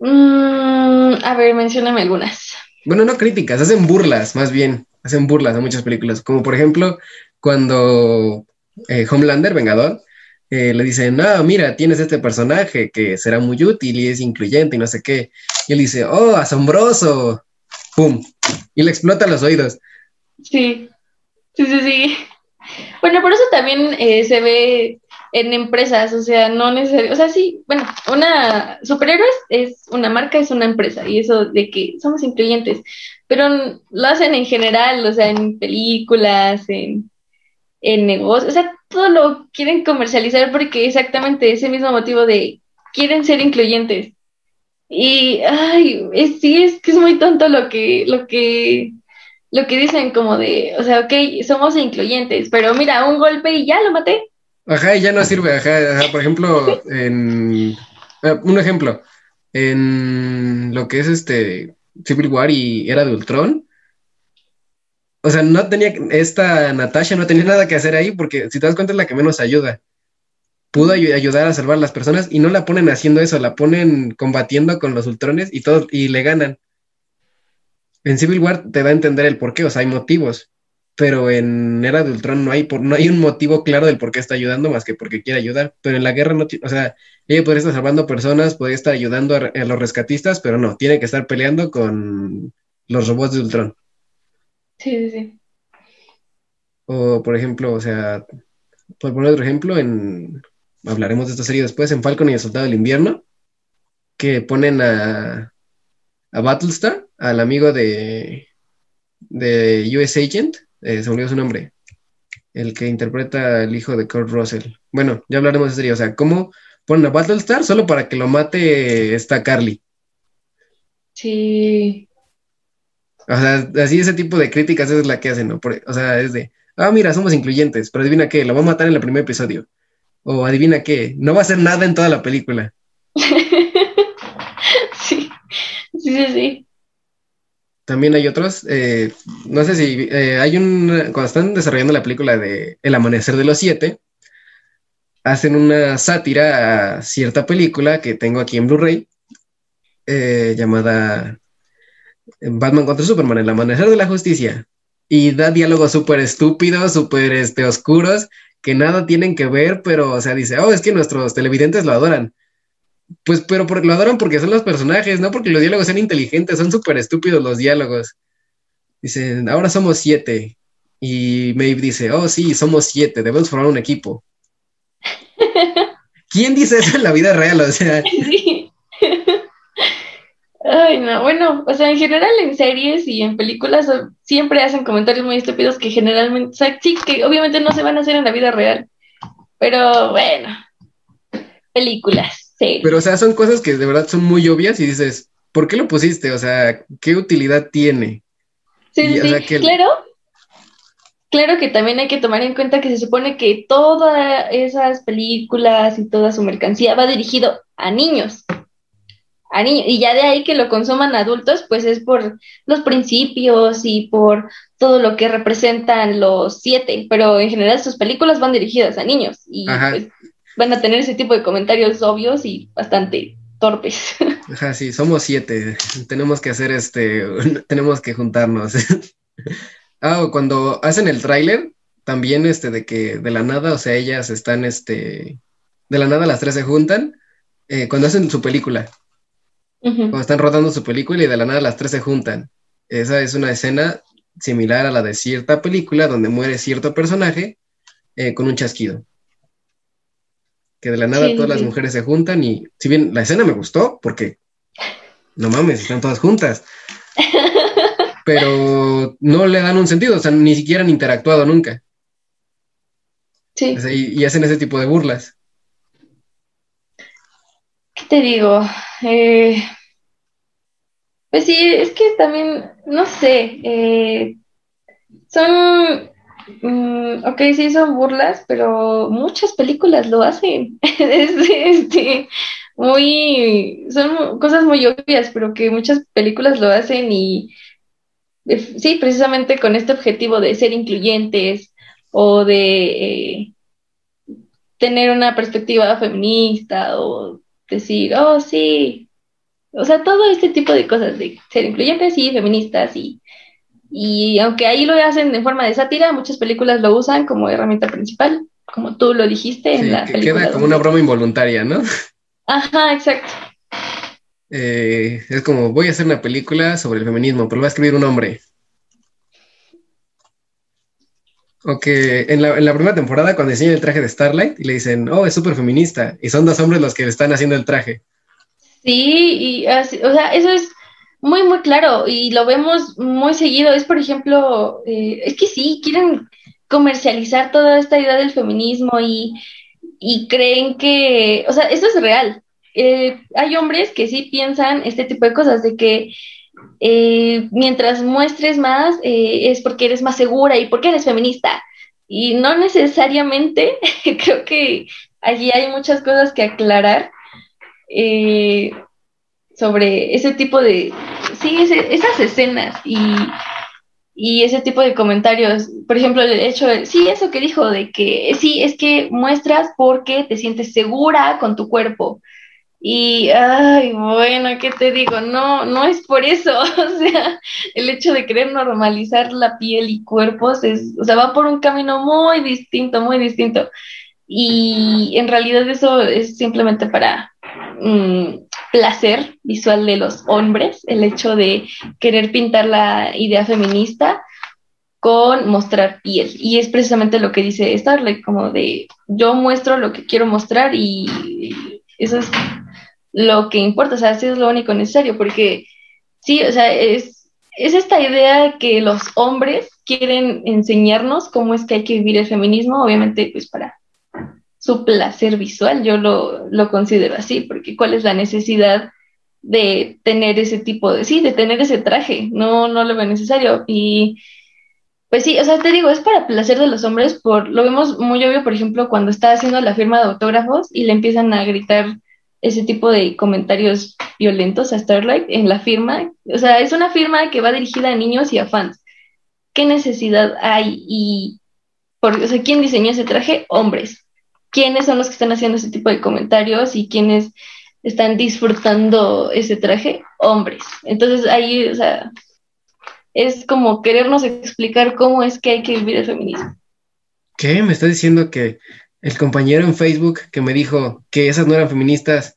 Mm, a ver, mencióname algunas. Bueno, no críticas, hacen burlas, más bien, hacen burlas a muchas películas, como por ejemplo cuando eh, Homelander, Vengador, eh, le dice, no, mira, tienes este personaje que será muy útil y es incluyente y no sé qué. Y él dice, oh, asombroso. ¡Pum! Y le explota los oídos. Sí, sí, sí, sí. Bueno, por eso también eh, se ve en empresas, o sea, no necesariamente, o sea, sí, bueno, una superhéroes es una marca, es una empresa, y eso de que somos incluyentes, pero lo hacen en general, o sea, en películas, en, en negocios, o sea, todo lo quieren comercializar porque exactamente ese mismo motivo de quieren ser incluyentes. Y, ay, es, sí, es que es muy tonto lo que, lo que lo que dicen como de, o sea, ok, somos incluyentes, pero mira, un golpe y ya lo maté. Ajá, y ya no sirve, ajá, ajá. por ejemplo, en, eh, un ejemplo, en lo que es este Civil War y Era de Ultron, o sea, no tenía, esta Natasha no tenía nada que hacer ahí porque si te das cuenta es la que menos ayuda. Pudo ayudar a salvar a las personas y no la ponen haciendo eso, la ponen combatiendo con los Ultrones y todos, y le ganan en Civil War te da a entender el por qué, o sea, hay motivos, pero en Era de Ultron no hay, no hay un motivo claro del por qué está ayudando más que porque quiere ayudar, pero en la guerra no, o sea, ella podría estar salvando personas, podría estar ayudando a, los rescatistas, pero no, tiene que estar peleando con los robots de Ultron. Sí, sí, sí. O, por ejemplo, o sea, por poner otro ejemplo, en, hablaremos de esta serie después, en Falcon y el Soldado del Invierno, que ponen a, a Battlestar, al amigo de, de US Agent, eh, se me olvidó su nombre, el que interpreta al hijo de Kurt Russell. Bueno, ya hablaremos de serie, o sea, ¿cómo ponen a Battlestar solo para que lo mate esta Carly? Sí. O sea, así ese tipo de críticas es la que hacen, ¿no? o sea, es de, ah, mira, somos incluyentes, pero adivina qué, lo va a matar en el primer episodio. O adivina qué, no va a hacer nada en toda la película. [LAUGHS] Sí, sí, sí. También hay otros, eh, no sé si eh, hay un, cuando están desarrollando la película de El Amanecer de los Siete, hacen una sátira a cierta película que tengo aquí en Blu-ray, eh, llamada Batman contra Superman, El Amanecer de la Justicia, y da diálogos súper estúpidos, súper este, oscuros, que nada tienen que ver, pero, o sea, dice, oh, es que nuestros televidentes lo adoran. Pues, pero lo adoran porque son los personajes, no porque los diálogos sean inteligentes, son súper estúpidos los diálogos. Dicen, ahora somos siete. Y Maeve dice, oh sí, somos siete, debemos formar un equipo. [LAUGHS] ¿Quién dice eso en la vida real? O sea. Sí. Ay, no, bueno, o sea, en general en series y en películas siempre hacen comentarios muy estúpidos que generalmente, o sea, sí, que obviamente no se van a hacer en la vida real. Pero bueno, películas. Pero, o sea, son cosas que de verdad son muy obvias y dices, ¿por qué lo pusiste? O sea, ¿qué utilidad tiene? Sí, sí, claro. Claro que también hay que tomar en cuenta que se supone que todas esas películas y toda su mercancía va dirigido a niños. A niños. Y ya de ahí que lo consuman adultos, pues es por los principios y por todo lo que representan los siete. Pero en general sus películas van dirigidas a niños. Y pues van a tener ese tipo de comentarios obvios y bastante torpes. [LAUGHS] Ajá, sí, somos siete. Tenemos que hacer este, [LAUGHS] tenemos que juntarnos. [LAUGHS] ah, cuando hacen el tráiler, también este, de que de la nada, o sea, ellas están, este, de la nada las tres se juntan, eh, cuando hacen su película. Cuando están rodando su película y de la nada las tres se juntan. Esa es una escena similar a la de cierta película donde muere cierto personaje eh, con un chasquido que de la nada todas las mujeres se juntan y si bien la escena me gustó, porque no mames, están todas juntas, [LAUGHS] pero no le dan un sentido, o sea, ni siquiera han interactuado nunca. Sí. y, hacen ese tipo de burlas. Te digo? Eh, pues sí, es que también, no sé, eh, son, mm, ok, sí son burlas, pero muchas películas lo hacen. [LAUGHS] este, muy, son cosas muy obvias, pero que muchas películas lo hacen y eh, sí, precisamente con este objetivo de ser incluyentes o de tener una perspectiva feminista o decir, oh, sí, o sea, todo este tipo de cosas de ser incluyentes y feministas y, y aunque ahí lo hacen en forma de sátira, muchas películas lo usan como herramienta principal, como tú lo dijiste en la que Queda como una broma involuntaria, ¿no? Ajá, exacto. Eh, es como, voy a hacer una película sobre el feminismo, pero va a escribir un hombre. O que en la, en la primera temporada, cuando diseñan el traje de Starlight, y le dicen, oh, es súper feminista, y son dos hombres los que le están haciendo el traje. Sí, y o sea, eso es muy, muy claro, y lo vemos muy seguido. Es, por ejemplo, eh, es que sí, quieren comercializar toda esta idea del feminismo y, y creen que, o sea, eso es real. Eh, hay hombres que sí piensan este tipo de cosas, de que eh, mientras muestres más eh, es porque eres más segura y porque eres feminista. Y no necesariamente, [LAUGHS] creo que allí hay muchas cosas que aclarar eh, sobre ese tipo de, sí, esas escenas y, y, ese tipo de comentarios. Por ejemplo, el hecho de, sí, eso que dijo, de que sí, es que muestras porque te sientes segura con tu cuerpo. Y, ay, bueno, ¿qué te digo? No, no es por eso. [LAUGHS] O sea, el hecho de querer normalizar la piel y cuerpos es, o sea, va por un camino muy distinto, muy distinto. Y en realidad eso es simplemente para mm, placer visual de los hombres, el hecho de querer pintar la idea feminista con mostrar piel. Y es precisamente lo que dice Starlight, como de yo muestro lo que quiero mostrar y eso es lo que importa, o sea, eso es lo único necesario, porque sí, o sea, es, es esta idea que los hombres quieren enseñarnos cómo es que hay que vivir el feminismo, obviamente, pues para su placer visual, yo lo, lo considero así, porque cuál es la necesidad de tener ese tipo de, sí, de tener ese traje, no, no lo veo necesario. Y pues sí, o sea, te digo, es para placer de los hombres, por, lo vemos muy obvio, por ejemplo, cuando está haciendo la firma de autógrafos y le empiezan a gritar ese tipo de comentarios violentos a Starlight en la firma. O sea, es una firma que va dirigida a niños y a fans. ¿Qué necesidad hay? Y, por, o sea, ¿quién diseñó ese traje? Hombres. ¿Quiénes son los que están haciendo ese tipo de comentarios y quiénes están disfrutando ese traje? Hombres. Entonces ahí, o sea, es como querernos explicar cómo es que hay que vivir el feminismo. ¿Qué? ¿Me está diciendo que el compañero en Facebook que me dijo que esas no eran feministas,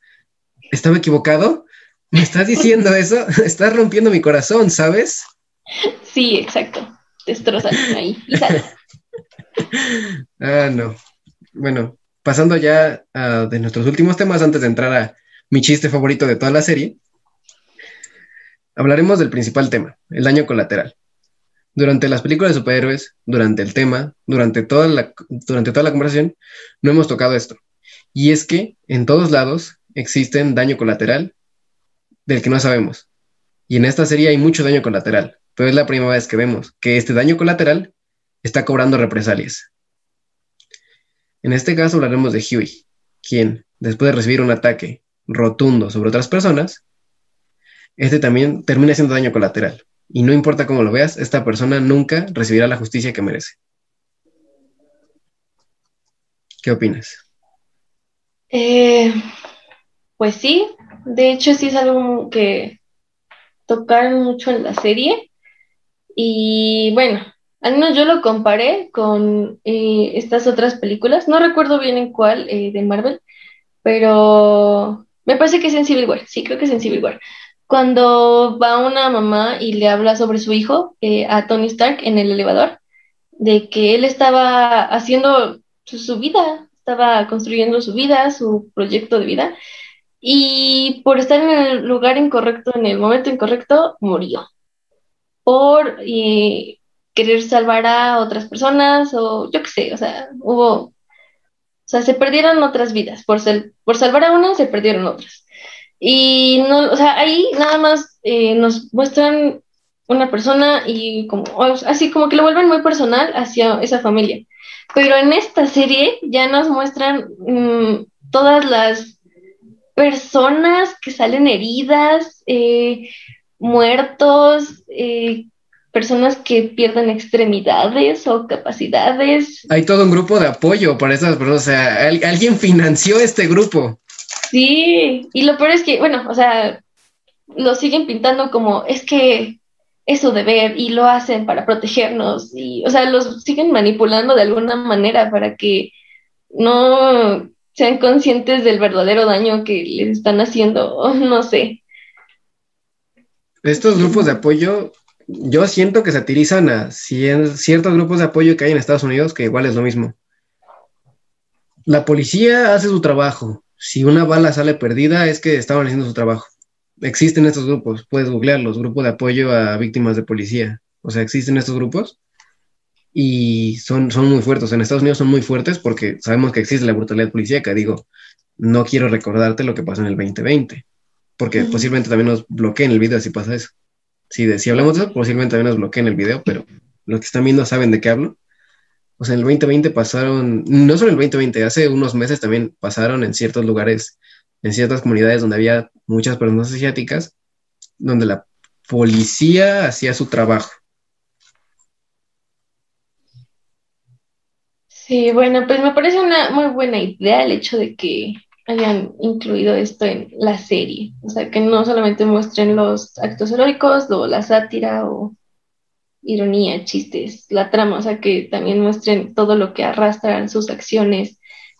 ¿estaba equivocado? ¿Me estás diciendo [LAUGHS] eso? [LAUGHS] Estás rompiendo mi corazón, ¿sabes? Sí, exacto. Destrozan ahí. [LAUGHS] ah, no. Bueno, pasando ya a de nuestros últimos temas, antes de entrar a mi chiste favorito de toda la serie, hablaremos del principal tema, el daño colateral. Durante las películas de superhéroes, durante el tema, durante toda la, durante toda la conversación, no hemos tocado esto. Y es que en todos lados existen daño colateral del que no sabemos. Y en esta serie hay mucho daño colateral, pero es la primera vez que vemos que este daño colateral está cobrando represalias. En este caso hablaremos de Huey, quien, después de recibir un ataque rotundo sobre otras personas, este también termina siendo daño colateral. Y no importa cómo lo veas, esta persona nunca recibirá la justicia que merece. ¿Qué opinas? Eh, pues sí, de hecho sí es algo que tocaron mucho en la serie. Y bueno, al menos yo lo comparé con eh, estas otras películas. No recuerdo bien en cuál eh, de Marvel, pero me parece que es en Civil War. Sí, creo que es en Civil War cuando va una mamá y le habla sobre su hijo eh, a Tony Stark en el elevador, de que él estaba haciendo su, vida, estaba construyendo su vida, su proyecto de vida, y por estar en el lugar incorrecto, en el momento incorrecto, murió. Por eh, querer salvar a otras personas, o yo qué sé, o sea, hubo O sea, se perdieron otras vidas. Por, por salvar a una, se perdieron otras. Y no, o sea, ahí nada más eh, nos muestran una persona y como, así como que lo vuelven muy personal hacia esa familia. Pero en esta serie ya nos muestran mm, todas las personas que salen heridas, eh, muertos, eh, personas que pierden extremidades o capacidades. Hay todo un grupo de apoyo para esas personas, o sea, alguien financió este grupo. Sí, y lo peor es que, bueno, o sea, lo siguen pintando como, es que es su deber y lo hacen para protegernos y, o sea, los siguen manipulando de alguna manera para que no sean conscientes del verdadero daño que les están haciendo, [LAUGHS] no sé. Estos grupos de apoyo, yo siento que satirizan a ciertos grupos de apoyo que hay en Estados Unidos, que igual es lo mismo. La policía hace su trabajo. Si una bala sale perdida, es que estaban haciendo su trabajo existen estos grupos, puedes googlearlos, grupo de apoyo a víctimas de policía. O sea, existen estos grupos y son, son muy fuertes. En Estados Unidos son muy fuertes porque sabemos que existe la brutalidad policíaca. Digo, no quiero recordarte lo que pasó en el 2020, porque posiblemente también nos bloqueen el video si pasa eso. Si, si hablamos de eso, posiblemente también nos bloqueen el video, pero los que están viendo saben de qué hablo. O sea, en el 2020 pasaron, no solo en el 2020, hace unos meses también pasaron en ciertos lugares en ciertas comunidades donde había muchas personas asiáticas, donde la policía hacía su trabajo. Sí, bueno, pues me parece una muy buena idea el hecho de que hayan incluido esto en la serie. O sea, que no solamente muestren los actos heroicos o la sátira o ironía, chistes, la trama, o sea, que también muestren todo lo que arrastran sus acciones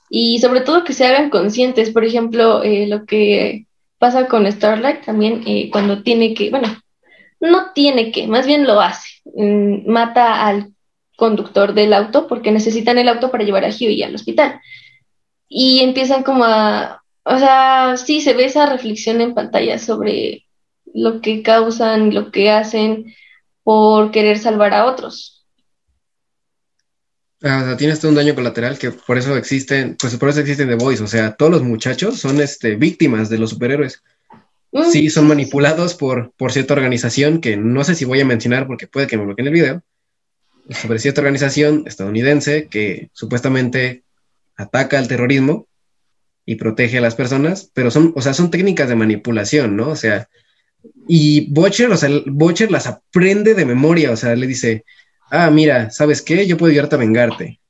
y sobre todo que se hagan conscientes, por ejemplo, eh, lo que pasa con Starlight también eh, cuando tiene que, bueno, no tiene que, más bien lo hace, mm, mata al conductor del auto porque necesitan el auto para llevar a Huey al hospital. Y empiezan como a, o sea, sí se ve esa reflexión en pantalla sobre lo que causan, lo que hacen por querer salvar a otros. Ah, o sea, tienes todo un daño colateral que por eso existen, pues por eso existen The Boys, o sea, todos los muchachos son este, víctimas de los superhéroes. Mm, sí, son manipulados por, por cierta organización que no sé si voy a mencionar porque puede que me bloqueen el video, sobre cierta organización estadounidense que supuestamente ataca al terrorismo y protege a las personas, pero son, o sea, son técnicas de manipulación, ¿no? O sea, y Butcher, o sea, Butcher las aprende de memoria, o sea, le dice, ah, mira, ¿sabes qué? Yo puedo ayudarte a vengarte.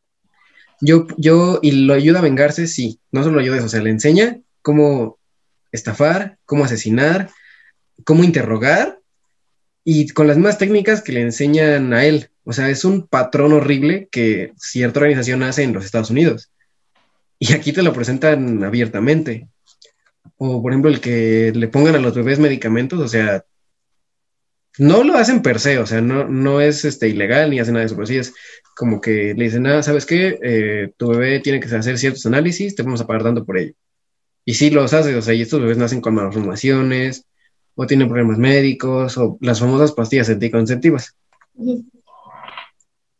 Yo, yo, y lo ayuda a vengarse, sí, no solo ayuda eso, o sea, le enseña cómo estafar, cómo asesinar, cómo interrogar, y con las mismas técnicas que le enseñan a él. O sea, es un patrón horrible que cierta organización hace en los Estados Unidos. Y aquí te lo presentan abiertamente. O, por ejemplo, el que le pongan a los bebés medicamentos, o sea, no lo hacen per se, o sea, no, no es este, ilegal ni hacen nada de eso, pero sí es como que le dicen, ah, ¿sabes qué? Eh, tu bebé tiene que hacer ciertos análisis, te vamos a pagar dando por ello. Y sí los hace, o sea, y estos bebés nacen con malformaciones, o tienen problemas médicos, o las famosas pastillas anticonceptivas.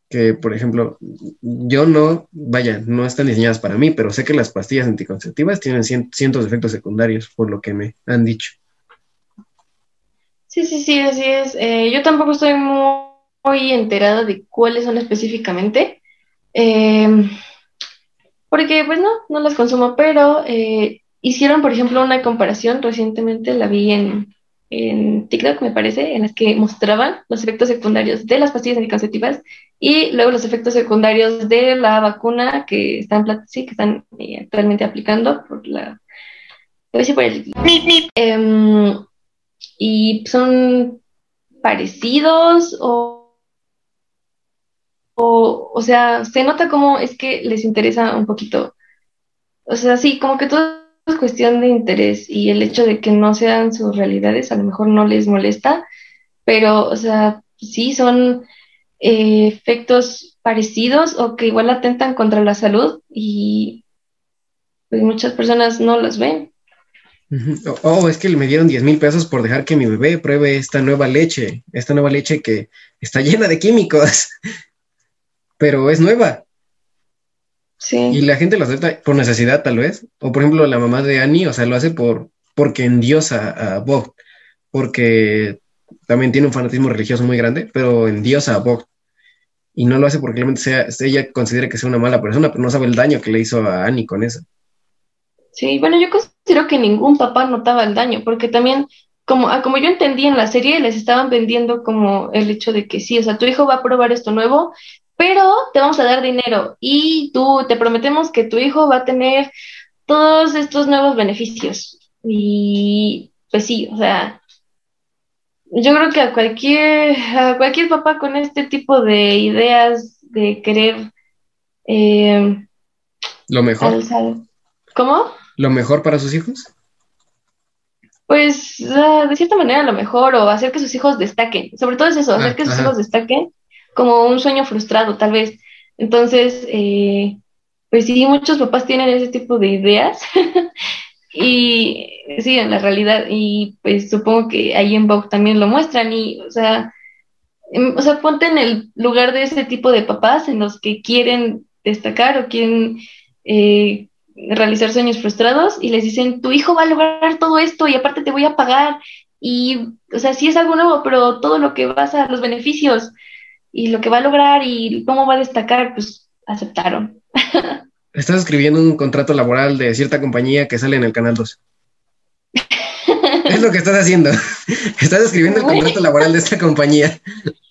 Que, por ejemplo, yo no, vaya, no están diseñadas para mí, pero sé que las pastillas anticonceptivas tienen cientos de efectos secundarios, por lo que me han dicho. Sí, sí, sí, así es. Eh, yo tampoco estoy muy, enterada de cuáles son específicamente, em, porque pues no, no las consumo, pero eh, hicieron, por ejemplo, una comparación recientemente, la vi en, en TikTok, me parece, en las que mostraban los efectos secundarios de las pastillas anticonceptivas y luego los efectos secundarios de la vacuna que están, sí, que están eh, actualmente aplicando por la... Por el, em, y son parecidos o, o, o sea, se nota como es que les interesa un poquito. O sea, sí, como que todo es cuestión de interés y el hecho de que no sean sus realidades a lo mejor no les molesta, pero, o sea, sí son eh, efectos parecidos o que igual atentan contra la salud y pues muchas personas no los ven. Oh, es que me dieron 10 mil pesos por dejar que mi bebé pruebe esta nueva leche, esta nueva leche que está llena de químicos, [LAUGHS] pero es nueva. Sí. Y la gente lo acepta por necesidad, tal vez. O por ejemplo, la mamá de Annie, o sea, lo hace por porque endiosa a Vogt, porque también tiene un fanatismo religioso muy grande, pero endiosa a Vogt. Y no lo hace porque realmente sea, ella considera que sea una mala persona, pero no sabe el daño que le hizo a Annie con eso. Sí, bueno, yo considero que ningún papá notaba el daño, porque también, como, ah, como yo entendí en la serie, les estaban vendiendo como el hecho de que sí, o sea, tu hijo va a probar esto nuevo, pero te vamos a dar dinero y tú te prometemos que tu hijo va a tener todos estos nuevos beneficios. Y pues sí, o sea, yo creo que a cualquier, a cualquier papá con este tipo de ideas de querer eh, Lo mejor, alzar- ¿Cómo? lo mejor para sus hijos. Pues de cierta manera lo mejor, o hacer que sus hijos destaquen. Sobre todo es eso, hacer Ah, que sus ajá. hijos destaquen como un sueño frustrado, tal vez. Entonces, eh, pues sí, muchos papás tienen ese tipo de ideas. [LAUGHS] Y sí, en la realidad, y pues supongo que ahí en Vogue también lo muestran. Y, o sea, em, o sea, ponte en el lugar de ese tipo de papás en los que quieren destacar o quieren eh, realizar sueños frustrados y les dicen, tu hijo va a lograr todo esto y aparte te voy a pagar. Y, o sea, sí es algo nuevo, pero todo lo que vas a los beneficios y lo que va a lograr y cómo va a destacar, pues aceptaron. [LAUGHS] Estás escribiendo un contrato laboral de cierta compañía que sale en el Canal 2. Es lo que estás haciendo. [LAUGHS] Estás escribiendo el contrato laboral de esta compañía.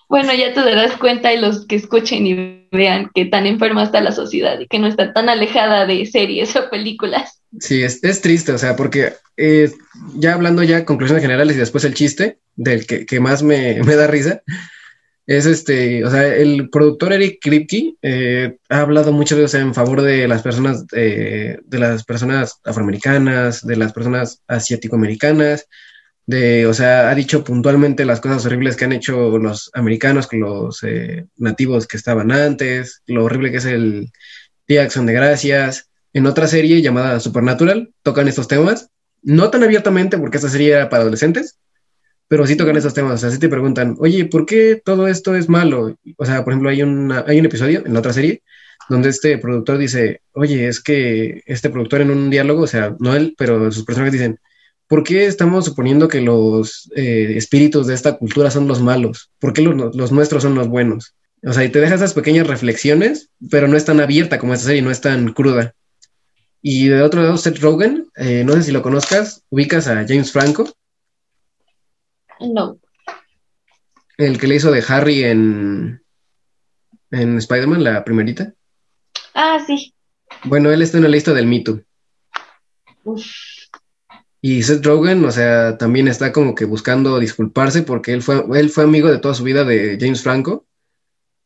Bueno, ya te darás cuenta y los que escuchen y vean que tan enferma está la sociedad y que no está tan alejada de series o películas. Sí, es, es triste, o sea, porque eh, ya hablando ya conclusiones generales y después el chiste del que, que más me, me da risa, es este, o sea, el productor Eric Kripke eh, ha hablado muchas veces en favor de las personas, eh, de las personas afroamericanas, de las personas asiático-americanas, de, o sea, ha dicho puntualmente las cosas horribles que han hecho los americanos con los eh, nativos que estaban antes, lo horrible que es el Día de Gracias. En otra serie llamada Supernatural tocan estos temas, no tan abiertamente porque esta serie era para adolescentes, pero sí tocan esos temas, o sea, sí te preguntan, oye, ¿por qué todo esto es malo? O sea, por ejemplo, hay, hay un episodio en otra serie donde este productor dice, oye, es que este productor en un diálogo, o sea, no él, pero sus personajes dicen, ¿por qué estamos suponiendo que los eh, espíritus de esta cultura son los malos? ¿Por qué los, los nuestros son los buenos? O sea, y te deja esas pequeñas reflexiones, pero no es tan abierta como esta serie, no es tan cruda. Y de otro lado, Seth Rogen, eh, no sé si lo conozcas, ubicas a James Franco, No. el que le hizo de Harry en, en Spider-Man, la primerita. Ah, sí. Bueno, él está en la lista del Me Too. Uf. Y Seth Rogen, o sea, también está como que buscando disculparse porque él fue, él fue amigo de toda su vida de James Franco.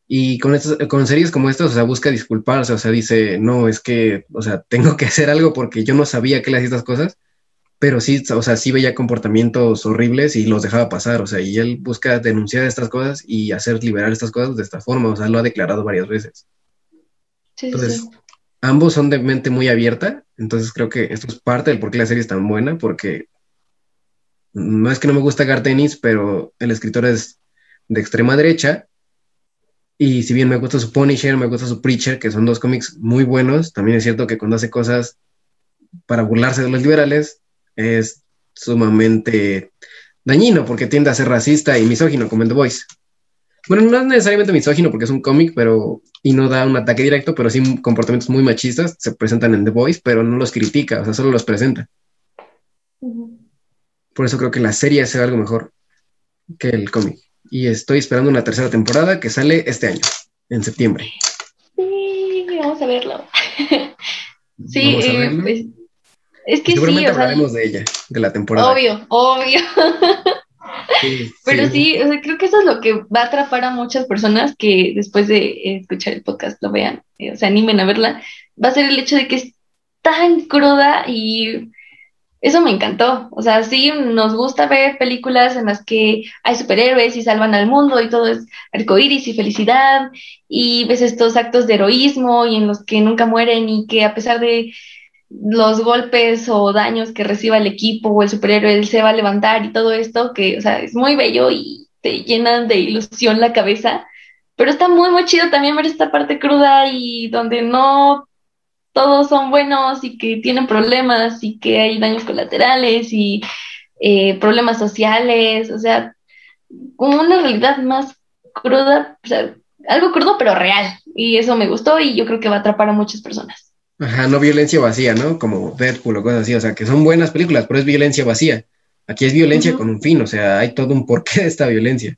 Y con, estas, con series como estas, o sea, busca disculparse, o sea, dice, no, es que, o sea, tengo que hacer algo porque yo no sabía que él hacía estas cosas, pero sí, o sea, sí veía comportamientos horribles y los dejaba pasar, o sea, y él busca denunciar estas cosas y hacer liberar estas cosas de esta forma, o sea, lo ha declarado varias veces. Sí, Entonces, sí. ambos son de mente muy abierta, entonces creo que esto es parte del por qué la serie es tan buena, porque no es que no me gusta Gartenis, pero el escritor es de extrema derecha, y si bien me gusta su Punisher, me gusta su Preacher, que son dos cómics muy buenos, también es cierto que cuando hace cosas para burlarse de los liberales, es sumamente dañino, porque tiende a ser racista y misógino, como en The Voice. Bueno, no es necesariamente misógino porque es un cómic, pero y no da un ataque directo, pero sí comportamientos muy machistas se presentan en The Voice, pero no los critica, o sea, solo los presenta. Por eso creo que la serie hace algo mejor que el cómic. Y estoy esperando una tercera temporada que sale este año, en septiembre. Sí, vamos a verlo. [LAUGHS] Sí, Vamos a eh, pues, es que sí, seguramente sea, hablaremos de ella, de la temporada. obvio, obvio. [LAUGHS] Sí, [LAUGHS] Pero sí. sí, o sea, creo que eso es lo que va a atrapar a muchas personas que después de escuchar el podcast lo vean, eh, o se animen a verla. Va a ser el hecho de que es tan cruda y eso me encantó. O sea, sí, nos gusta ver películas en las que hay superhéroes y salvan al mundo y todo es arcoíris y felicidad y ves estos actos de heroísmo y en los que nunca mueren y que a pesar de los golpes o daños que reciba el equipo o el superhéroe, él se va a levantar y todo esto, que, o sea, es muy bello y te llena de ilusión la cabeza, pero está muy, muy chido también ver esta parte cruda y donde no todos son buenos y que tienen problemas y que hay daños colaterales y eh, problemas sociales, o sea, como una realidad más cruda, o sea, algo crudo pero real. Y eso me gustó y yo creo que va a atrapar a muchas personas. Ajá, no violencia vacía, ¿no? Como Deadpool o cosas así, o sea, que son buenas películas, pero es violencia vacía. Aquí es violencia con un fin, o sea, hay todo un porqué de esta violencia.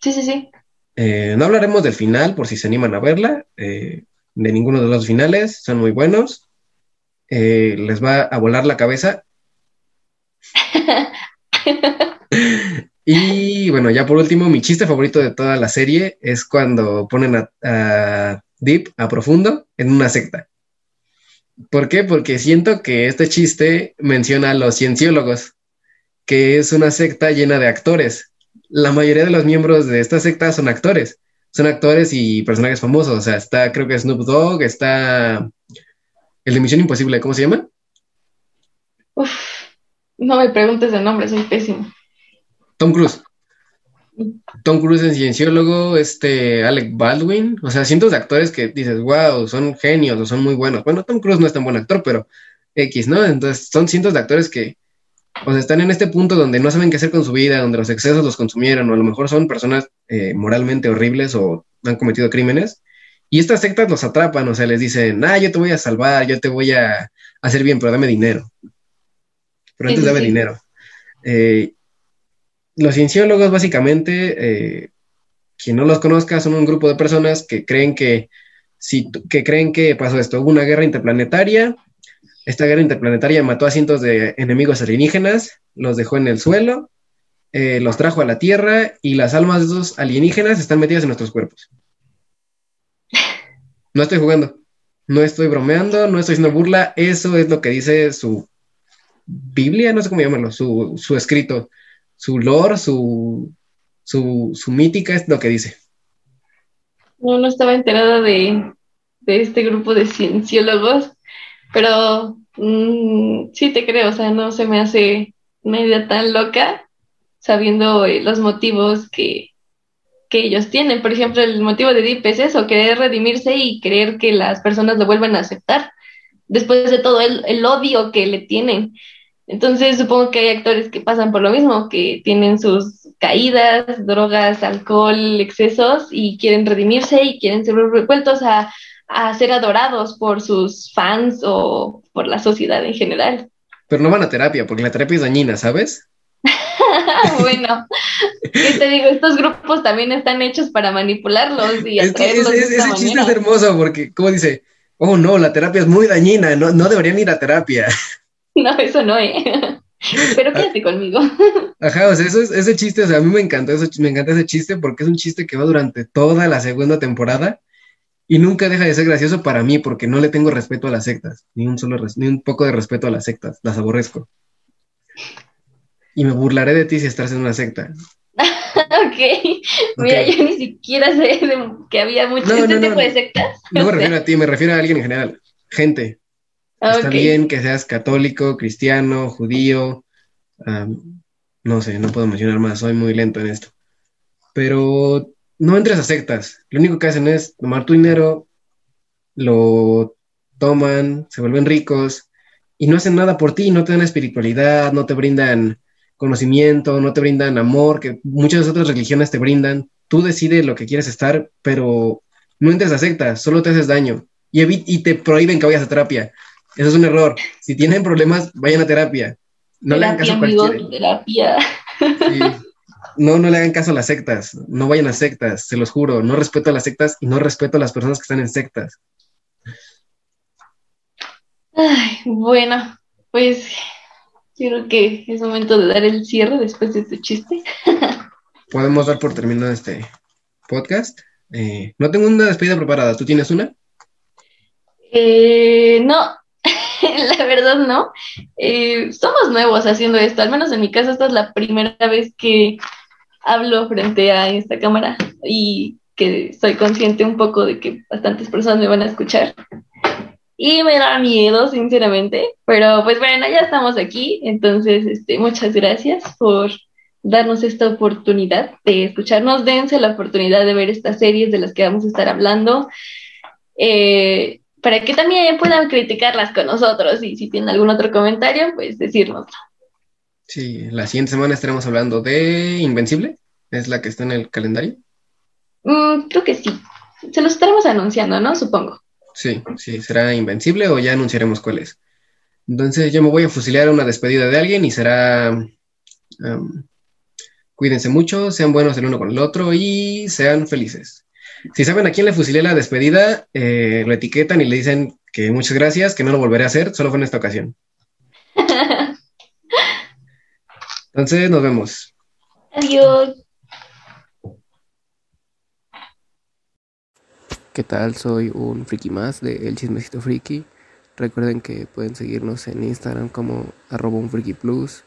Sí, sí, sí. Eh, no hablaremos del final, por si se animan a verla, eh, de ninguno de los finales, son muy buenos. Eh, les va a volar la cabeza. [LAUGHS] y bueno, ya por último, mi chiste favorito de toda la serie es cuando ponen a, a Deep, a Profundo, en una secta. ¿Por qué? Porque siento que este chiste menciona a los cienciólogos que es una secta llena de actores. La mayoría de los miembros de esta secta son actores. Son actores y personajes famosos. O sea, está, creo que Snoop Dogg, está el de Misión Imposible, ¿cómo se llama? Uf, no me preguntes el nombre, soy pésimo. Tom Cruise. Tom Cruise es cienciólogo, este Alec Baldwin, o sea, cientos de actores que dices, wow, son genios o son muy buenos. Bueno, Tom Cruise no es tan buen actor, pero X, ¿no? Entonces, son cientos de actores que o sea, están en este punto donde no saben qué hacer con su vida, donde los excesos los consumieron, o a lo mejor son personas eh, moralmente horribles o han cometido crímenes, y estas sectas los atrapan, o sea, les dicen, ah, yo te voy a salvar, yo te voy a hacer bien, pero dame dinero. Pero antes dame dinero. Eh, los cienciólogos, básicamente, eh, quien no los conozca, son un grupo de personas que creen que, si, que creen que pasó esto, hubo una guerra interplanetaria, esta guerra interplanetaria mató a cientos de enemigos alienígenas, los dejó en el suelo, eh, los trajo a la Tierra y las almas de esos alienígenas están metidas en nuestros cuerpos. No estoy jugando, no estoy bromeando, no estoy haciendo burla, eso es lo que dice su Biblia, no sé cómo llamarlo, su, escrito, su lore, su, su, mítica es lo que dice. No, no estaba enterada de, de este grupo de cienciólogos. Pero mm, sí te creo, o sea, no se me hace una idea tan loca sabiendo eh, los motivos que, que ellos tienen. Por ejemplo, el motivo de Deep es eso, querer redimirse y creer que las personas lo vuelvan a aceptar después de todo el, el, odio que le tienen. Entonces supongo que hay actores que pasan por lo mismo, que tienen sus caídas, drogas, alcohol, excesos y quieren redimirse y quieren ser vueltos a, a ser adorados por sus fans o por la sociedad en general. Pero no van a terapia, porque la terapia es dañina, ¿sabes? [LAUGHS] bueno, ¿qué te digo? Estos grupos también están hechos para manipularlos y es que ese chiste es hermoso porque, como dice, oh no, la terapia es muy dañina, no, no deberían ir a terapia. [LAUGHS] No, eso no, ¿eh? [LAUGHS] Pero quédate conmigo. Ajá, o sea, eso es, ese chiste, o sea, a mí me encanta, eso, me encanta ese chiste porque es un chiste que va durante toda la segunda temporada y nunca deja de ser gracioso para mí porque no le tengo respeto a las sectas, ni un, solo ni un poco de respeto a las sectas, las aborrezco. Y me burlaré de ti si estás en una secta. [LAUGHS] ok, mira, yo ni siquiera sé que había muchos este tipo de sectas. No me refiero a ti, me refiero a alguien en general, gente. Está bien que seas católico, cristiano, judío, no sé, no puedo mencionar más, soy muy lento en esto. Pero no entres a sectas. Lo único que hacen es tomar tu dinero, lo toman, se vuelven ricos y no hacen nada por ti, no te dan espiritualidad, no te brindan conocimiento, no te brindan amor, que muchas otras religiones te brindan. Tú decides lo que quieres estar, pero no entres a sectas, solo te haces daño y, y te prohíben que vayas a terapia. Eso es un error. Si tienen problemas, vayan a terapia. No le hagan caso a terapia. Sí. No, no le hagan caso a las sectas, no vayan a sectas, se los juro, no respeto a las sectas y no respeto a las personas que están en sectas. Ay, bueno, pues creo que es momento de dar el cierre después de este chiste. [LAUGHS] Podemos dar por terminado este podcast. Eh, no tengo una despedida preparada, ¿tú tienes una? Eh, no, [LAUGHS] la verdad no. Eh, somos nuevos haciendo esto, al menos en mi caso esta es la primera vez que hablo frente a esta cámara y que soy consciente un poco de que bastantes personas me van a escuchar. Y me da miedo, sinceramente, pero pues bueno, ya estamos aquí, entonces este, muchas gracias por darnos esta oportunidad de escucharnos, dense la oportunidad de ver estas series de las que vamos a estar hablando. Eh, para que también puedan criticarlas con nosotros y si tienen algún otro comentario, pues decírnoslo. Sí, la siguiente semana estaremos hablando de Invencible, es la que está en el calendario. Mm, creo que sí. Se los estaremos anunciando, ¿no? Supongo. Sí, sí, será Invencible o ya anunciaremos cuál es. Entonces yo me voy a fusilar una despedida de alguien y será... cuídense mucho, sean buenos el uno con el otro y sean felices. Si saben a quién le fusilé la despedida, eh, lo etiquetan y le dicen que muchas gracias, que no lo volveré a hacer, solo fue en esta ocasión. [LAUGHS] Entonces, nos vemos. Adiós. ¿Qué tal? Soy un friki más de El Chismecito Friki. Recuerden que pueden seguirnos en Instagram como arroba un friki plus,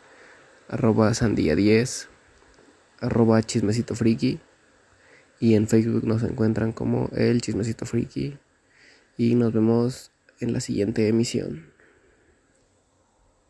arroba sandía 10, arroba chismecito friki. Y en Facebook nos encuentran como El Chismecito Friki. Y nos vemos en la siguiente emisión.